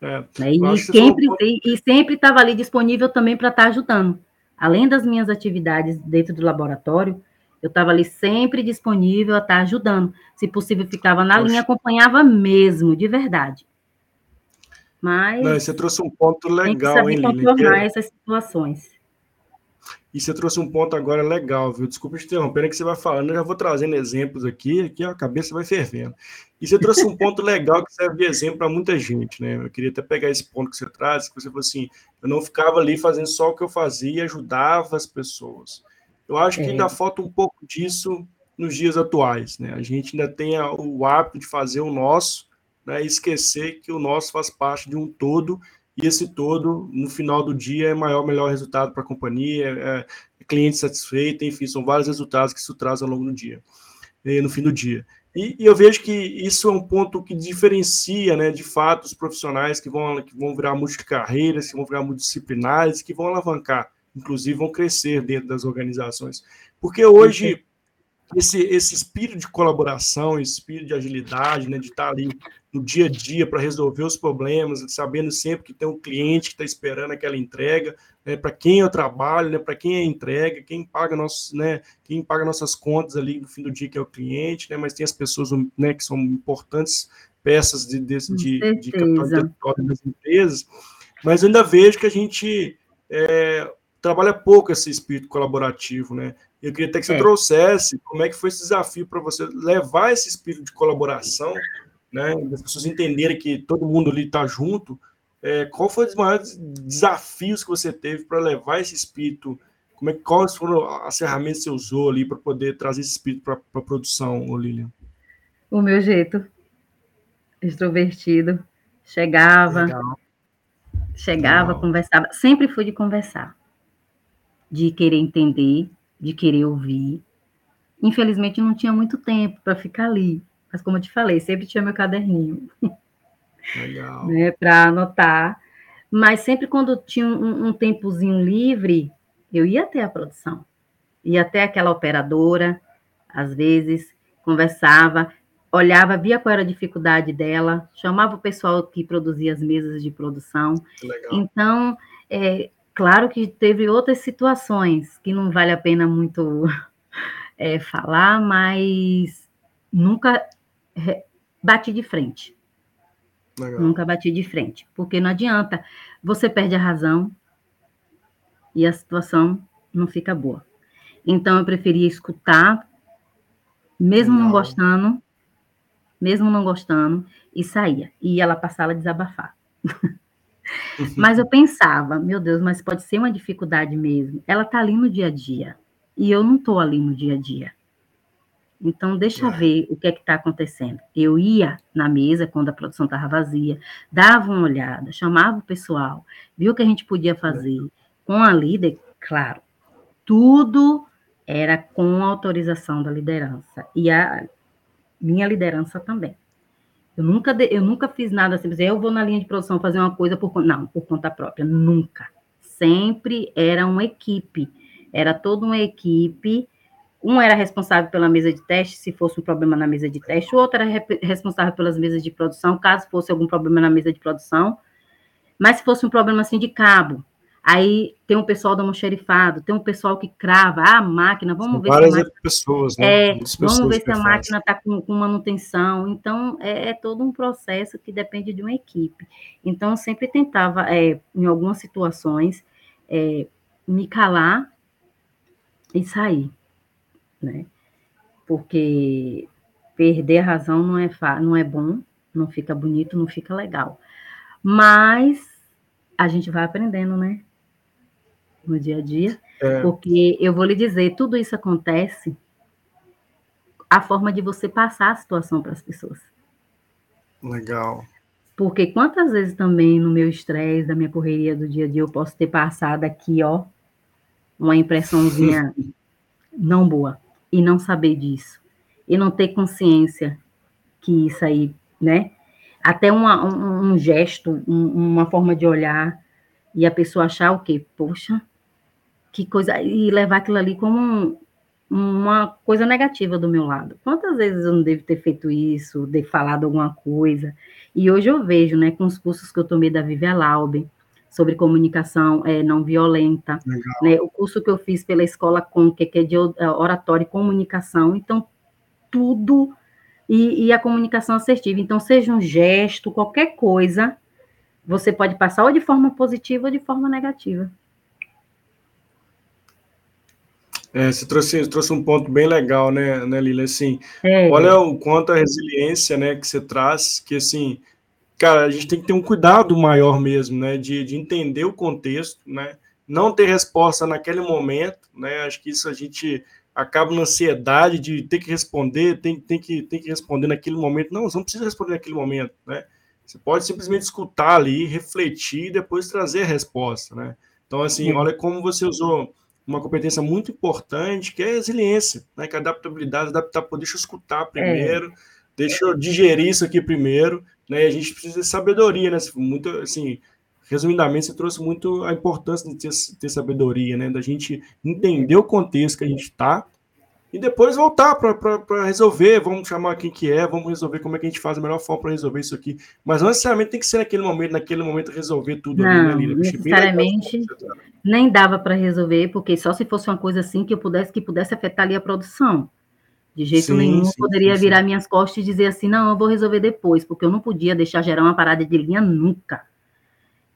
Speaker 2: É, né, e, sempre, e sempre estava ali disponível também para estar tá ajudando. Além das minhas atividades dentro do laboratório, eu estava ali sempre disponível a estar tá ajudando. Se possível, ficava na Poxa. linha, acompanhava mesmo, de verdade. Mas.
Speaker 1: Não, você trouxe um ponto legal, hein,
Speaker 2: Lili? essas situações.
Speaker 1: E você trouxe um ponto agora legal, viu? Desculpa te interromper, é que você vai falando, eu já vou trazendo exemplos aqui, aqui a cabeça vai fervendo. E você trouxe um ponto legal que serve de exemplo para muita gente, né? Eu queria até pegar esse ponto que você traz, que você falou assim, eu não ficava ali fazendo só o que eu fazia e ajudava as pessoas. Eu acho que ainda é. falta um pouco disso nos dias atuais, né? A gente ainda tem o hábito de fazer o nosso, né? E esquecer que o nosso faz parte de um todo e esse todo, no final do dia, é maior, melhor resultado para a companhia, é, é cliente satisfeito, enfim, são vários resultados que isso traz ao longo do dia, no fim do dia. E, e, eu vejo que isso é um ponto que diferencia, né, de fato, os profissionais que vão, que vão virar multicarreiras, que vão virar multidisciplinares, que vão alavancar, inclusive vão crescer dentro das organizações. Porque hoje, esse, esse espírito de colaboração, esse espírito de agilidade, né, de estar ali no dia a dia para resolver os problemas, sabendo sempre que tem um cliente que está esperando aquela entrega, né, para quem eu trabalho, né, para quem é entrega, quem paga nossos, né, quem paga nossas contas ali no fim do dia que é o cliente, né, mas tem as pessoas né, que são importantes peças de, de, de, de capital das empresas, mas ainda vejo que a gente é, trabalha pouco esse espírito colaborativo, né? Eu queria até que você é. trouxesse como é que foi esse desafio para você levar esse espírito de colaboração né? As pessoas entenderem que todo mundo ali está junto. É, qual foi os maiores desafios que você teve para levar esse espírito? Como é, quais foram as ferramentas que você usou ali para poder trazer esse espírito para a produção, Lilian?
Speaker 2: O meu jeito, extrovertido, chegava, Legal. chegava, Legal. conversava, sempre fui de conversar, de querer entender, de querer ouvir. Infelizmente não tinha muito tempo para ficar ali, mas como eu te falei, sempre tinha meu caderninho. Legal. né, para anotar. Mas sempre quando tinha um, um tempozinho livre, eu ia até a produção. Ia até aquela operadora, às vezes, conversava, olhava, via qual era a dificuldade dela, chamava o pessoal que produzia as mesas de produção. Legal. Então, é, claro que teve outras situações que não vale a pena muito é, falar, mas nunca bati de frente. Legal. Nunca bati de frente. Porque não adianta. Você perde a razão e a situação não fica boa. Então, eu preferia escutar, mesmo não, não gostando, mesmo não gostando, e saía. E ia lá para a sala desabafar. mas eu pensava, meu Deus, mas pode ser uma dificuldade mesmo. Ela está ali no dia a dia. E eu não estou ali no dia a dia. Então, deixa é. ver o que é que está acontecendo. Eu ia na mesa quando a produção estava vazia, dava uma olhada, chamava o pessoal, viu o que a gente podia fazer. Com a líder, claro, tudo era com autorização da liderança. E a minha liderança também. Eu nunca, eu nunca fiz nada assim, eu vou na linha de produção fazer uma coisa por não, por conta própria, nunca. Sempre era uma equipe, era toda uma equipe um era responsável pela mesa de teste, se fosse um problema na mesa de teste, o outro era responsável pelas mesas de produção, caso fosse algum problema na mesa de produção. Mas se fosse um problema assim de cabo, aí tem um pessoal do almoxerifado, tem um pessoal que crava ah, a máquina, vamos São ver
Speaker 1: várias se a máquina, pessoas, né?
Speaker 2: É, pessoas vamos ver se a faz. máquina está com, com, manutenção. Então, é, é, todo um processo que depende de uma equipe. Então, eu sempre tentava, é, em algumas situações, é, me calar e sair né? Porque perder a razão não é, não é bom, não fica bonito, não fica legal. Mas a gente vai aprendendo, né? No dia a dia. É. Porque eu vou lhe dizer, tudo isso acontece a forma de você passar a situação para as pessoas.
Speaker 1: Legal.
Speaker 2: Porque quantas vezes também no meu estresse, da minha correria do dia a dia, eu posso ter passado aqui, ó, uma impressãozinha não boa e não saber disso, e não ter consciência que isso aí, né? Até uma, um, um gesto, um, uma forma de olhar, e a pessoa achar o quê? Poxa, que coisa. E levar aquilo ali como um, uma coisa negativa do meu lado. Quantas vezes eu não devo ter feito isso, de falado alguma coisa? E hoje eu vejo, né, com os cursos que eu tomei da Vivian Laube, sobre comunicação é, não violenta, né? O curso que eu fiz pela escola com que é de é, oratória e comunicação, então tudo e, e, a comunicação assertiva. Então, seja um gesto, qualquer coisa, você pode passar ou de forma positiva ou de forma negativa.
Speaker 1: É, você trouxe, trouxe um ponto bem legal, né, né Lila? Assim, é. olha o quanto a resiliência, né, que você traz, que assim, cara, a gente tem que ter um cuidado maior mesmo, né, de, de entender o contexto, né, não ter resposta naquele momento, né, acho que isso a gente acaba na ansiedade de ter que responder, tem, tem, que, tem que responder naquele momento, não, você não precisa responder naquele momento, né, Você pode simplesmente escutar ali, refletir e depois trazer a resposta, né? Então, assim, olha como você usou uma competência muito importante, que é a resiliência, né? Que é a adaptabilidade, adaptar, deixa eu escutar primeiro, é. deixa eu digerir isso aqui primeiro, né? E a gente precisa de sabedoria, né? Muito, assim, resumidamente, você trouxe muito a importância de ter, ter sabedoria, né? Da gente entender o contexto que a gente está e depois voltar para resolver. Vamos chamar quem que é, vamos resolver como é que a gente faz a melhor forma para resolver isso aqui. Mas não necessariamente tem que ser naquele momento, naquele momento resolver tudo
Speaker 2: não, ali, né? Necessariamente nem dava para resolver, porque só se fosse uma coisa assim que pudesse que pudesse afetar ali a produção. De jeito sim, nenhum, sim, poderia sim, virar minhas costas e dizer assim, não, eu vou resolver depois, porque eu não podia deixar gerar uma parada de linha nunca.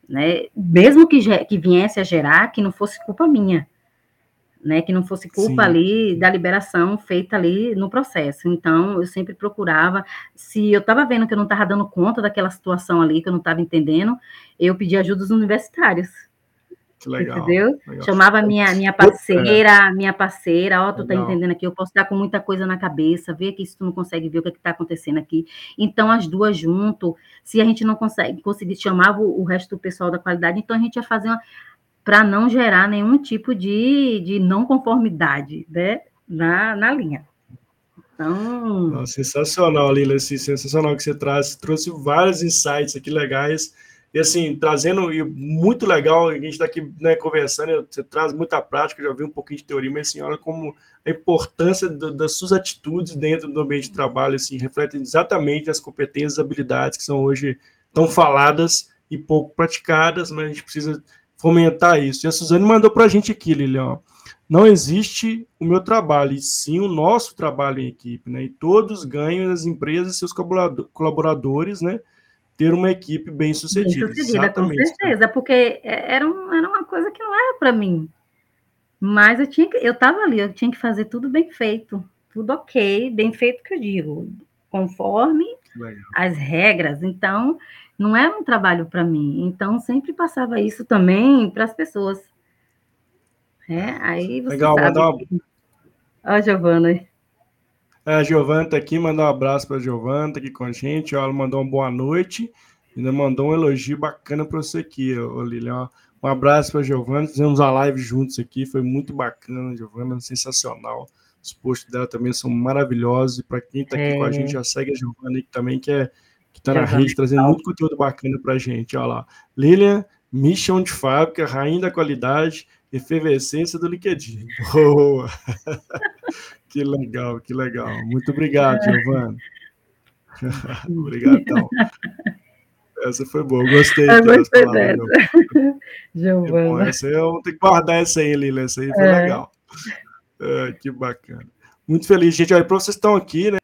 Speaker 2: Né? Mesmo que, que viesse a gerar, que não fosse culpa minha né, que não fosse culpa Sim. ali da liberação feita ali no processo. Então, eu sempre procurava, se eu estava vendo que eu não estava dando conta daquela situação ali, que eu não estava entendendo, eu pedi ajuda dos universitários.
Speaker 1: Que legal,
Speaker 2: entendeu?
Speaker 1: Legal.
Speaker 2: Chamava minha minha parceira, minha parceira, ó, oh, tu legal. tá entendendo aqui, eu posso estar com muita coisa na cabeça, vê aqui se tu não consegue ver o que é está acontecendo aqui. Então, as duas junto, se a gente não consegue conseguir, chamava o, resto do pessoal da qualidade, então a gente ia fazer uma para não gerar nenhum tipo de, de não conformidade né, na, na linha. Então...
Speaker 1: sensacional, Lila, assim, sensacional que você traz, trouxe vários insights aqui legais, e assim, trazendo, e muito legal, a gente está aqui né, conversando, você traz muita prática, já vi um pouquinho de teoria, mas assim, olha como a importância do, das suas atitudes dentro do ambiente de trabalho, assim, refletem exatamente as competências e habilidades que são hoje tão faladas e pouco praticadas, mas a gente precisa fomentar isso. E a Suzane mandou para a gente aqui, Lilian, não existe o meu trabalho, e sim o nosso trabalho em equipe, né? E todos ganham, as empresas e seus colaboradores, né? Ter uma equipe bem sucedida. Bem sucedida,
Speaker 2: Exatamente. com certeza, porque era, um, era uma coisa que não era para mim. Mas eu tinha que, eu estava ali, eu tinha que fazer tudo bem feito, tudo ok, bem feito que eu digo, conforme Legal. as regras. Então, não era um trabalho para mim. Então, sempre passava isso também para as pessoas. É, aí você Legal, sabe. Mandar. Ó, Giovana. É,
Speaker 1: a Giovana está aqui, mandar um abraço para a Giovana, tá aqui com a gente. Ela mandou uma boa noite, ainda mandou um elogio bacana para você aqui, ô Lilian. Um abraço para a Giovana, fizemos a live juntos aqui, foi muito bacana, Giovana, sensacional. Os posts dela também são maravilhosos. E para quem está aqui é. com a gente, já segue a Giovana aqui também, que é está na rede, trazendo muito conteúdo bacana para a gente. Olha lá. Lilian, Mission de fábrica, rainha da qualidade, efervescência do LinkedIn. Boa! que legal, que legal. Muito obrigado, Giovana. Obrigadão. Essa foi boa, gostei. Eu
Speaker 2: gostei dessa. Giovana.
Speaker 1: Essa eu vou ter que guardar essa aí, Lilian. Essa aí foi é. legal. É, que bacana. Muito feliz, gente. Olha, para vocês estão aqui, né?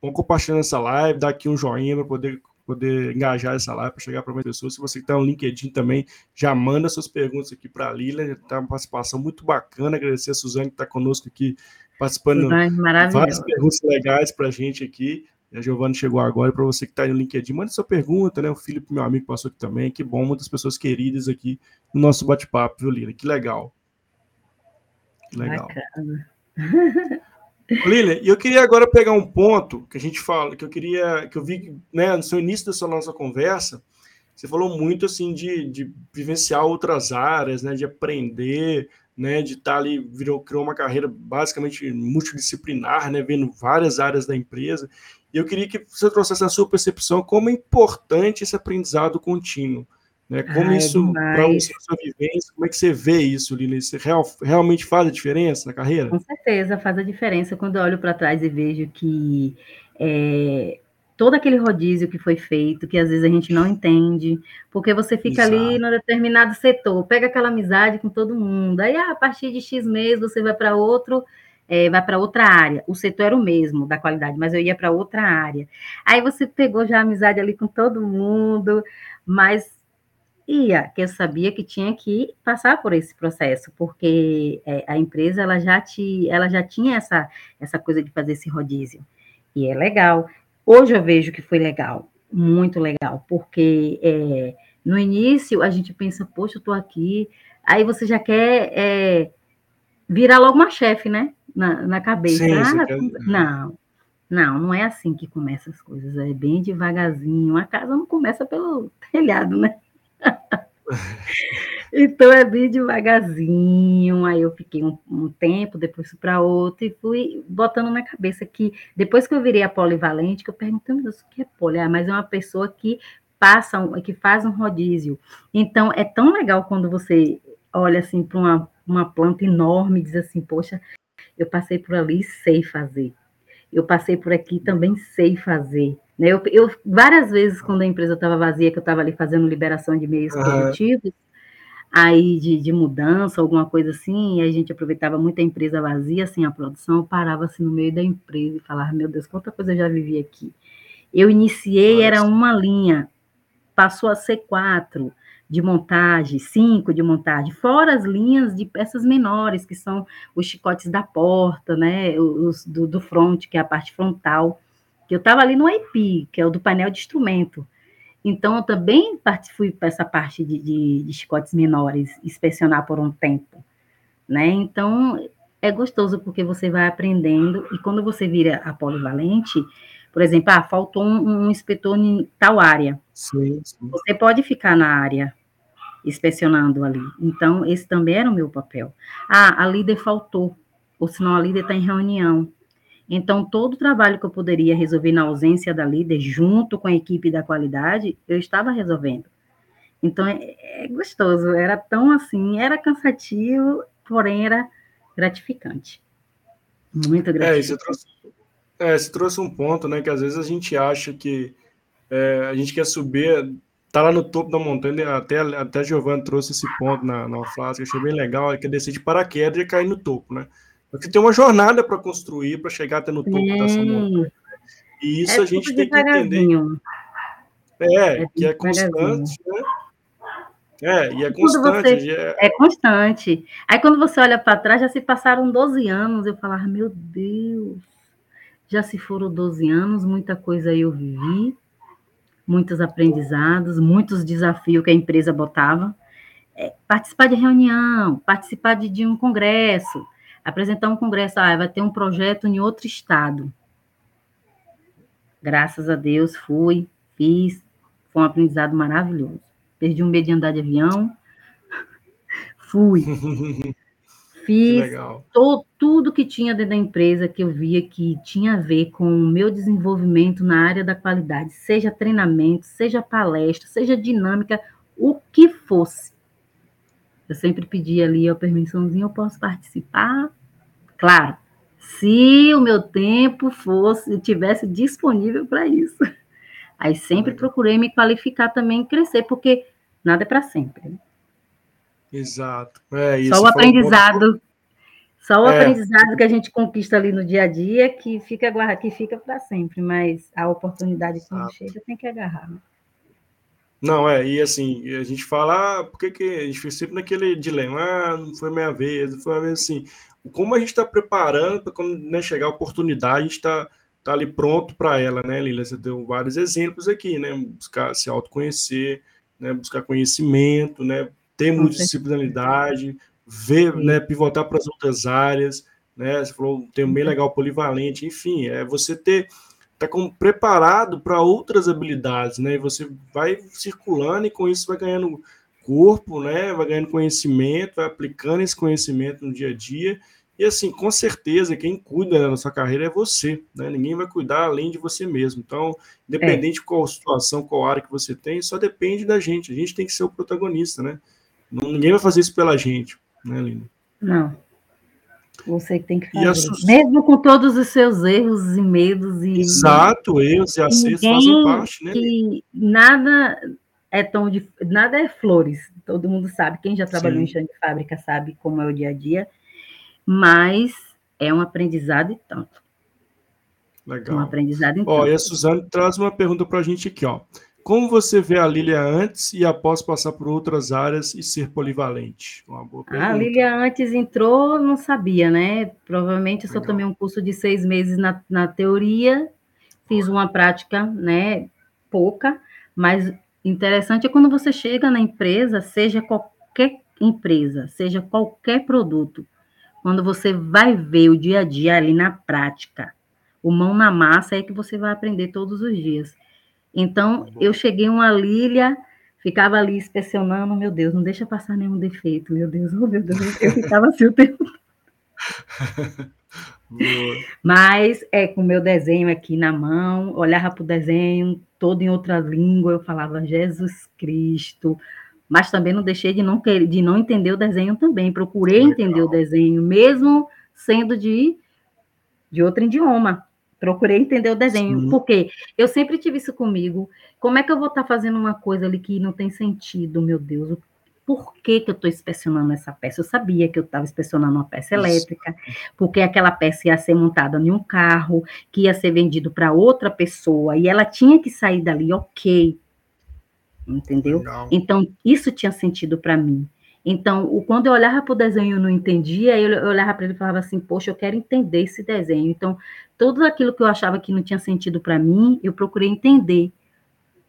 Speaker 1: Vão compartilhando essa live, dá aqui um joinha para poder, poder engajar essa live, para chegar para mais pessoas. Se você está no LinkedIn também, já manda suas perguntas aqui para a Lila. Está uma participação muito bacana. Agradecer a Suzane que está conosco aqui, participando de várias perguntas legais para a gente aqui. E a Giovana chegou agora. Para você que está no LinkedIn, manda sua pergunta, né? O Felipe, meu amigo, passou aqui também. Que bom, muitas pessoas queridas aqui no nosso bate-papo, viu, Lila? Que legal. Que legal. Bacana. Lilian, eu queria agora pegar um ponto que a gente fala, que eu queria, que eu vi, né, no seu início dessa nossa conversa, você falou muito assim de, de vivenciar outras áreas, né, de aprender, né, de estar ali, virou, criou uma carreira basicamente multidisciplinar, né, vendo várias áreas da empresa. E eu queria que você trouxesse a sua percepção como é importante esse aprendizado contínuo. Né? Como Ai, isso, para você, sua vivência, como é que você vê isso, Lila? Isso real, realmente faz a diferença na carreira?
Speaker 2: Com certeza faz a diferença quando eu olho para trás e vejo que é, todo aquele rodízio que foi feito, que às vezes a gente não entende, porque você fica Exato. ali no determinado setor, pega aquela amizade com todo mundo, aí ah, a partir de X meses você vai para outro, é, vai para outra área. O setor era o mesmo da qualidade, mas eu ia para outra área. Aí você pegou já amizade ali com todo mundo, mas ia, que eu sabia que tinha que passar por esse processo, porque é, a empresa ela já, te, ela já tinha essa, essa coisa de fazer esse rodízio. E é legal. Hoje eu vejo que foi legal, muito legal, porque é, no início a gente pensa, poxa, eu tô aqui, aí você já quer é, virar logo uma chefe, né? Na, na cabeça. Sim, ah, quer... Não, Não, não é assim que começa as coisas, é bem devagarzinho. A casa não começa pelo telhado, né? então é bem devagarzinho. Aí eu fiquei um, um tempo, depois fui para outro e fui botando na cabeça que depois que eu virei a polivalente, que eu perguntei, meu Deus, o que é poli? Ah, mas é uma pessoa que passa, que faz um rodízio. Então é tão legal quando você olha assim para uma, uma planta enorme e diz assim, poxa, eu passei por ali e sei fazer eu passei por aqui também sei fazer. Né? Eu, eu várias vezes, quando a empresa estava vazia, que eu estava ali fazendo liberação de meios uhum. produtivos, aí de, de, mudança, alguma coisa assim, e a gente aproveitava muito a empresa vazia, assim, a produção, parava assim no meio da empresa e falava, meu Deus, quanta coisa eu já vivi aqui. Eu iniciei, Nossa. era uma linha, passou a ser quatro, de montagem, cinco de montagem, fora as linhas de peças menores, que são os chicotes da porta, né, os do, do front, que é a parte frontal, que eu estava ali no IP, que é o do painel de instrumento. Então, eu também fui para essa parte de, de, de, chicotes menores, inspecionar por um tempo, né? Então, é gostoso porque você vai aprendendo, e quando você vira a polivalente, por exemplo, ah, faltou um, um inspetor em tal área. Sim, sim. Você pode ficar na área, inspecionando ali. Então, esse também era o meu papel. Ah, a líder faltou, ou senão a líder está em reunião. Então, todo o trabalho que eu poderia resolver na ausência da líder, junto com a equipe da qualidade, eu estava resolvendo. Então, é, é gostoso, era tão assim, era cansativo, porém era gratificante. Muito gratificante. É, você
Speaker 1: trouxe, é, você trouxe um ponto, né, que às vezes a gente acha que é, a gente quer subir tá lá no topo da montanha, até, até a Giovanni trouxe esse ponto na, na frase, que achei bem legal, é que é descer de paraquedas e cair no topo, né? Porque tem uma jornada para construir, para chegar até no topo é. dessa montanha. Né? E isso é a gente tem que entender. É, é que é constante, né? É, e é constante.
Speaker 2: Você... É... é... constante. Aí quando você olha para trás, já se passaram 12 anos, eu falava, meu Deus, já se foram 12 anos, muita coisa eu vivi, muitos aprendizados, muitos desafios que a empresa botava. É, participar de reunião, participar de, de, um congresso, apresentar um congresso, ah, vai ter um projeto em outro estado. Graças a Deus, fui, fiz, foi um aprendizado maravilhoso. Perdi um medo de andar de avião, fui. Fiz todo, tudo que tinha dentro da empresa que eu via que tinha a ver com o meu desenvolvimento na área da qualidade, seja treinamento, seja palestra, seja dinâmica, o que fosse. Eu sempre pedi ali a permissãozinha, eu posso participar? Claro, se o meu tempo fosse, tivesse disponível para isso. Aí sempre procurei me qualificar também e crescer, porque nada é para sempre. Né?
Speaker 1: Exato. É,
Speaker 2: só o aprendizado, só o é. aprendizado que a gente conquista ali no dia a dia que fica que fica para sempre, mas a oportunidade quando Exato. chega tem que agarrar. Né?
Speaker 1: Não, é, e assim, a gente fala, ah, por que, que a gente fica sempre naquele dilema, ah, não foi minha vez, não foi minha vez, assim, como a gente está preparando para quando né, chegar a oportunidade, a gente está tá ali pronto para ela, né, Lila? Você deu vários exemplos aqui, né? Buscar se autoconhecer, né? buscar conhecimento, né? ter multidisciplinaridade, ver, né, pivotar para as outras áreas, né? Você falou um termo bem uhum. legal, polivalente, enfim, é você ter tá com, preparado para outras habilidades, né? E você vai circulando e com isso vai ganhando corpo, né? Vai ganhando conhecimento, vai aplicando esse conhecimento no dia a dia. E assim, com certeza, quem cuida da sua carreira é você, né? Ninguém vai cuidar além de você mesmo. Então, independente é. de qual situação, qual área que você tem, só depende da gente. A gente tem que ser o protagonista, né? Ninguém vai fazer isso pela gente, né, Lina?
Speaker 2: Não. Você que tem que fazer. Mesmo com todos os seus erros e medos e.
Speaker 1: Exato, erros e acertos fazem parte, né?
Speaker 2: Que nada é tão de, nada é flores. Todo mundo sabe, quem já trabalhou Sim. em chão de fábrica sabe como é o dia a dia, mas é um aprendizado e tanto.
Speaker 1: Legal. Um aprendizado e tanto. Ó, e a Suzane traz uma pergunta para a gente aqui, ó. Como você vê a Lília antes e após passar por outras áreas e ser polivalente?
Speaker 2: Uma boa pergunta. A Lília antes entrou, não sabia, né? Provavelmente eu só tomei um curso de seis meses na, na teoria, fiz uma prática, né? Pouca, mas interessante é quando você chega na empresa, seja qualquer empresa, seja qualquer produto, quando você vai ver o dia a dia ali na prática, O mão na massa é que você vai aprender todos os dias. Então, eu cheguei uma Lília, ficava ali inspecionando, meu Deus, não deixa passar nenhum defeito, meu Deus, oh, meu Deus, eu ficava assim o tempo. Mas é com o meu desenho aqui na mão, olhava para o desenho todo em outra língua, eu falava Jesus Cristo, mas também não deixei de não, querer, de não entender o desenho também, procurei Legal. entender o desenho, mesmo sendo de, de outro idioma. Procurei entender o desenho, Sim. porque eu sempre tive isso comigo. Como é que eu vou estar tá fazendo uma coisa ali que não tem sentido, meu Deus? Por que, que eu estou inspecionando essa peça? Eu sabia que eu estava inspecionando uma peça elétrica, porque aquela peça ia ser montada em um carro, que ia ser vendido para outra pessoa, e ela tinha que sair dali, ok. Entendeu? Legal. Então, isso tinha sentido para mim. Então, o, quando eu olhava para o desenho e não entendia, eu, eu olhava para ele e falava assim, poxa, eu quero entender esse desenho. Então, tudo aquilo que eu achava que não tinha sentido para mim, eu procurei entender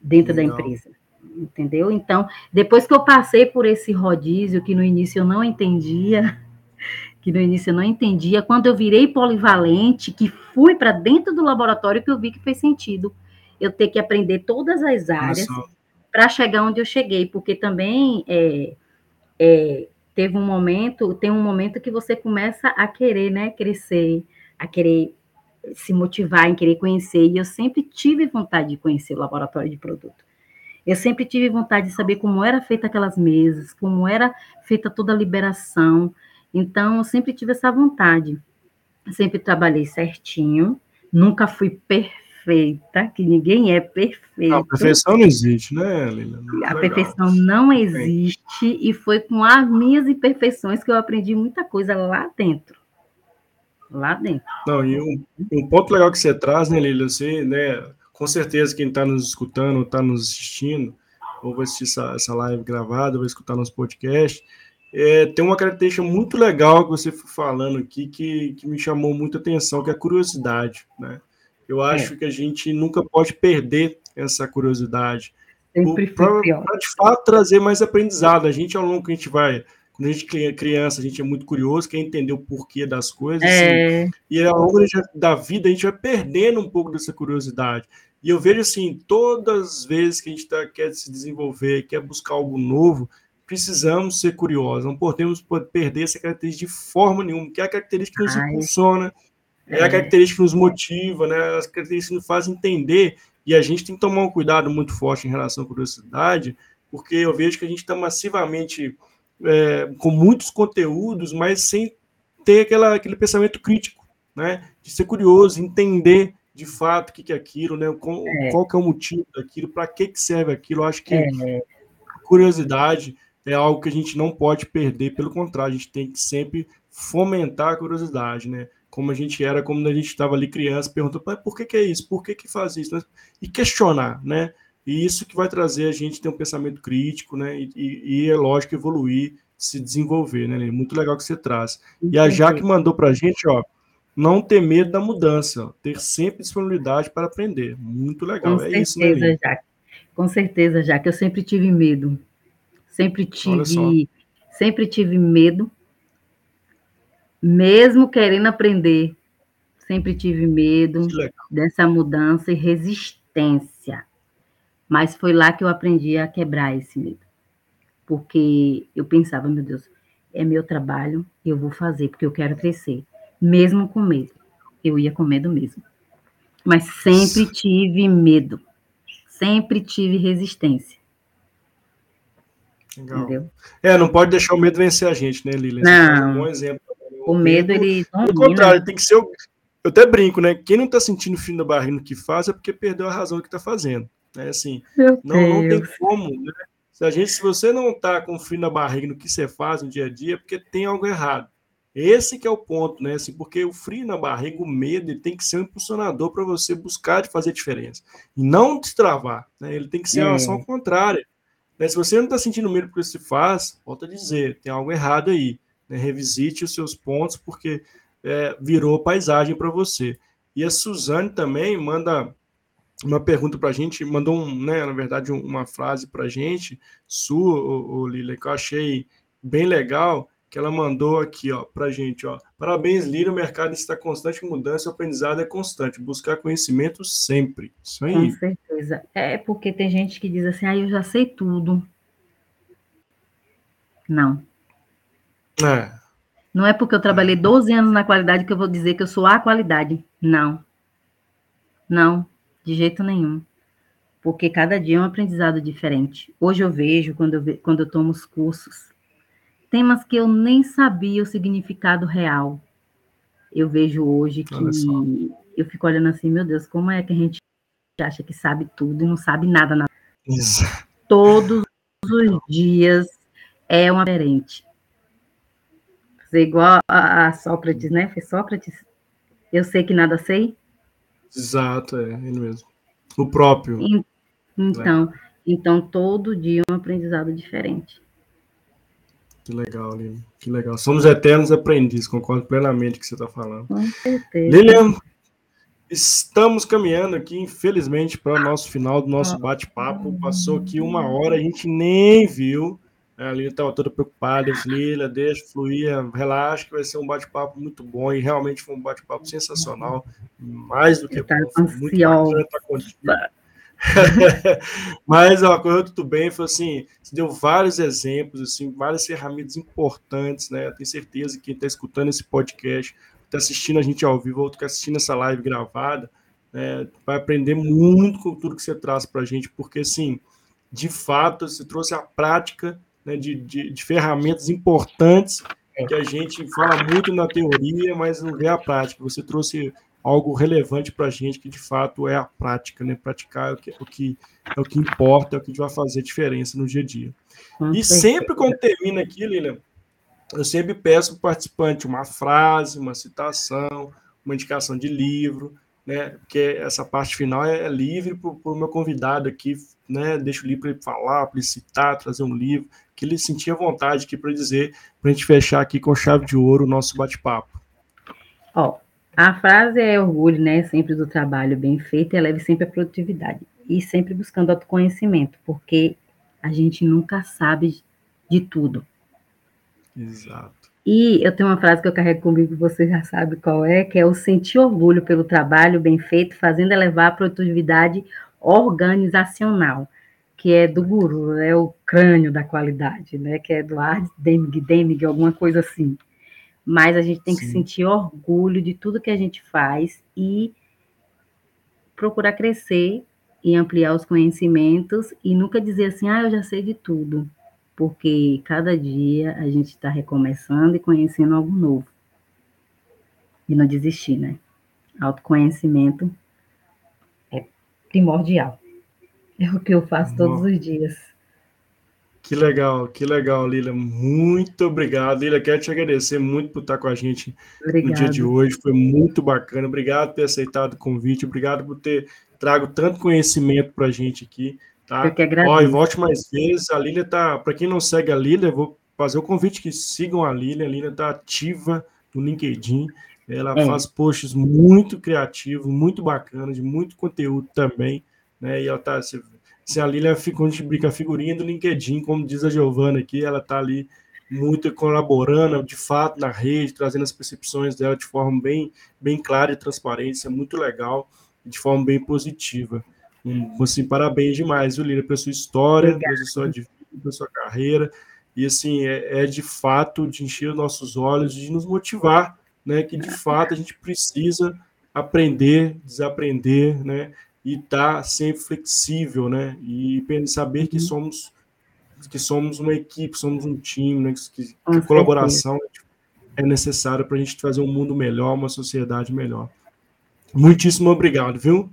Speaker 2: dentro Legal. da empresa. Entendeu? Então, depois que eu passei por esse rodízio, que no início eu não entendia, que no início eu não entendia, quando eu virei polivalente, que fui para dentro do laboratório, que eu vi que fez sentido eu ter que aprender todas as áreas para chegar onde eu cheguei, porque também é, é, teve um momento, tem um momento que você começa a querer, né, crescer, a querer se motivar em querer conhecer, e eu sempre tive vontade de conhecer o laboratório de produto. Eu sempre tive vontade de saber como era feita aquelas mesas, como era feita toda a liberação. Então, eu sempre tive essa vontade. sempre trabalhei certinho, nunca fui perfeita que ninguém é perfeito.
Speaker 1: a perfeição não existe, né, Lilian?
Speaker 2: A Legal. perfeição não existe, e foi com as minhas imperfeições que eu aprendi muita coisa lá dentro. Lá dentro.
Speaker 1: Não, e um, um ponto legal que você traz, né, Lilian, você, né, com certeza quem está nos escutando, está nos assistindo, ou vai assistir essa, essa live gravada, vai escutar nosso podcast, é, tem uma característica muito legal que você foi falando aqui que, que me chamou muita atenção, que é a curiosidade, né? Eu é. acho é. que a gente nunca pode perder essa curiosidade. Para de fato trazer mais aprendizado. A gente, ao longo que a gente vai. Quando a gente é criança, a gente é muito curioso, quer entender o porquê das coisas. É. Assim, e ao longo da vida, a gente vai perdendo um pouco dessa curiosidade. E eu vejo assim, todas as vezes que a gente tá, quer se desenvolver, quer buscar algo novo, precisamos ser curiosos. Não podemos perder essa característica de forma nenhuma, que é a característica que nos Ai. impulsiona, é a característica que nos motiva, né? As características que nos fazem entender. E a gente tem que tomar um cuidado muito forte em relação à curiosidade, porque eu vejo que a gente está massivamente é, com muitos conteúdos, mas sem ter aquela, aquele pensamento crítico, né? De ser curioso, entender de fato o que, é aquilo, né? Qual, é. qual que é o motivo daquilo, para que, que serve aquilo. Eu acho que é. curiosidade é algo que a gente não pode perder, pelo contrário, a gente tem que sempre fomentar a curiosidade, né? como a gente era quando a gente estava ali criança, perguntando, por que, que é isso? Por que, que faz isso? E questionar, né? E isso que vai trazer a gente ter um pensamento crítico, né? E, e, e é lógico evoluir, se desenvolver, né? Muito legal que você traz. E a Jaque mandou para a gente, ó, não ter medo da mudança, ter sempre disponibilidade para aprender. Muito legal.
Speaker 2: Com é certeza, isso, né? Jaque. Com certeza, Jaque. Eu sempre tive medo. Sempre tive, sempre tive medo mesmo querendo aprender, sempre tive medo dessa mudança e resistência. Mas foi lá que eu aprendi a quebrar esse medo. Porque eu pensava, meu Deus, é meu trabalho, eu vou fazer, porque eu quero crescer. Mesmo com medo. Eu ia com medo mesmo. Mas sempre tive medo. Sempre tive resistência.
Speaker 1: Legal. Entendeu? É, não pode deixar o medo vencer a gente, né, Lilian?
Speaker 2: Não. É um bom exemplo o medo, ele.
Speaker 1: Pelo contrário, tem que ser. O... Eu até brinco, né? Quem não está sentindo frio na barriga no que faz é porque perdeu a razão do que está fazendo. É assim, não, não tem como, né? Se, a gente, se você não está com frio na barriga no que você faz no dia a dia, é porque tem algo errado. Esse que é o ponto, né? Assim, porque o frio na barriga, o medo, ele tem que ser um impulsionador para você buscar de fazer diferença. E não destravar. Né? Ele tem que ser uma ação contrária. Né? Se você não está sentindo medo porque você faz, volta a dizer, tem algo errado aí né, revisite os seus pontos, porque é, virou paisagem para você. E a Suzane também manda uma pergunta para a gente, mandou, um, né, na verdade, uma frase para a gente, sua, o, o Lila, que eu achei bem legal, que ela mandou aqui, ó, pra gente, ó. Parabéns, Lírio, o mercado está em constante mudança, o aprendizado é constante, buscar conhecimento sempre. Isso aí.
Speaker 2: Com certeza. É porque tem gente que diz assim, ah, eu já sei tudo. Não. É. Não é porque eu trabalhei 12 anos na qualidade que eu vou dizer que eu sou a qualidade. Não. Não, de jeito nenhum. Porque cada dia é um aprendizado diferente. Hoje eu vejo, quando eu, ve quando eu tomo os cursos, temas que eu nem sabia o significado real. Eu vejo hoje que eu fico olhando assim, meu Deus, como é que a gente acha que sabe tudo e não sabe nada? Isso. Todos os dias é uma diferente. Fazer igual a, a, Sócrates, né? Foi Sócrates? Eu sei que nada sei?
Speaker 1: Exato, é ele mesmo. O próprio.
Speaker 2: Então, é. então todo dia é um aprendizado diferente.
Speaker 1: Que legal, Lilian. Que legal. Somos eternos aprendizes, concordo plenamente com o que você está falando.
Speaker 2: Com certeza.
Speaker 1: Lilian, estamos caminhando aqui, infelizmente, para o nosso final do nosso bate-papo. Passou aqui uma hora, a gente nem viu. A Lilian estava toda preocupada. Eu Lilian, deixa fluir, relaxa, que vai ser um bate-papo muito bom. E realmente foi um bate-papo sensacional. Mais do que
Speaker 2: tá bom. Muito bacana estar contigo.
Speaker 1: Mas ó, correu tudo bem, foi assim, deu vários exemplos, assim, várias ferramentas importantes, né? Eu tenho certeza que quem está escutando esse podcast, está assistindo a gente ao vivo, ou está assistindo essa live gravada, né, vai aprender muito com tudo que você traz para a gente, porque assim, de fato, você trouxe a prática né, de, de, de ferramentas importantes que a gente fala muito na teoria, mas não vê a prática. Você trouxe algo relevante para a gente, que de fato é a prática, né? Praticar é o que, o que, é o que importa, é o que vai fazer diferença no dia a dia. e sempre quando termina aqui, Lilian, eu sempre peço para o participante uma frase, uma citação, uma indicação de livro, né? Porque essa parte final é, é livre para o meu convidado aqui, né? Deixa o livro para ele falar, para ele citar, trazer um livro, que ele sentia vontade aqui para dizer, para a gente fechar aqui com chave de ouro o nosso bate-papo.
Speaker 2: Ó, a frase é orgulho, né? Sempre do trabalho bem feito e leve sempre a produtividade. E sempre buscando autoconhecimento, porque a gente nunca sabe de tudo.
Speaker 1: Exato.
Speaker 2: E eu tenho uma frase que eu carrego comigo, você já sabe qual é, que é o sentir orgulho pelo trabalho bem feito, fazendo elevar a produtividade organizacional, que é do guru, é o crânio da qualidade, né? Que é do Ard Demig, Demig, alguma coisa assim mas a gente tem Sim. que sentir orgulho de tudo que a gente faz e procurar crescer e ampliar os conhecimentos e nunca dizer assim, ah, eu já sei de tudo, porque cada dia a gente está recomeçando e conhecendo algo novo. E não desistir, né? Autoconhecimento é primordial. É o que eu faço todos os dias.
Speaker 1: Que legal, que legal, Lila. Muito obrigado. Lila, quero te agradecer muito por estar com a gente Obrigada. no dia de hoje. Foi muito bacana. Obrigado por ter aceitado o convite. Obrigado por ter trago tanto conhecimento para a gente aqui. Tá?
Speaker 2: Eu que agradeço. Ó,
Speaker 1: e volte mais vezes. A Lila tá. Para quem não segue a Lila, eu vou fazer o convite que sigam a Lila. A Lila está ativa no LinkedIn. Ela é. faz posts muito criativos, muito bacanas, de muito conteúdo também. Né? E ela está se a Lilia, quando a gente brinca, a figurinha do LinkedIn, como diz a Giovana aqui, ela está ali muito colaborando, de fato, na rede, trazendo as percepções dela de forma bem, bem clara e transparente, isso é muito legal, de forma bem positiva. Um, assim, parabéns demais, viu, Lília, pela sua história, Obrigada. pela sua vida, pela sua carreira, e assim, é, é, de fato de encher os nossos olhos, de nos motivar, né, que de fato a gente precisa aprender, desaprender, né, e estar tá sempre flexível, né? E saber que uhum. somos que somos uma equipe, somos um time, né? Que, que a colaboração é necessária para a gente fazer um mundo melhor, uma sociedade melhor. Muitíssimo obrigado, viu?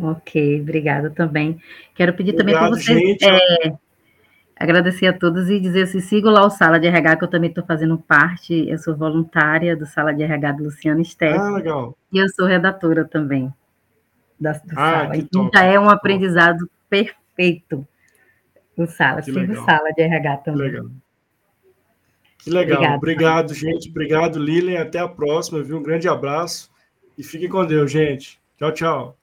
Speaker 2: Ok, obrigada também. Quero pedir obrigado, também para vocês gente, é, agradecer a todos e dizer assim, sigam lá o Sala de RH, que eu também estou fazendo parte, eu sou voluntária do Sala de RH do Luciano Steff. Ah, legal. E eu sou redatora também da, do ah, sala. Então já é um aprendizado perfeito no sala. Que Siga sala de RH também. Que legal.
Speaker 1: Que legal. Obrigado, Obrigado gente. Obrigado, Lilian. Até a próxima, viu? Um grande abraço. E fiquem com Deus, gente. Tchau, tchau.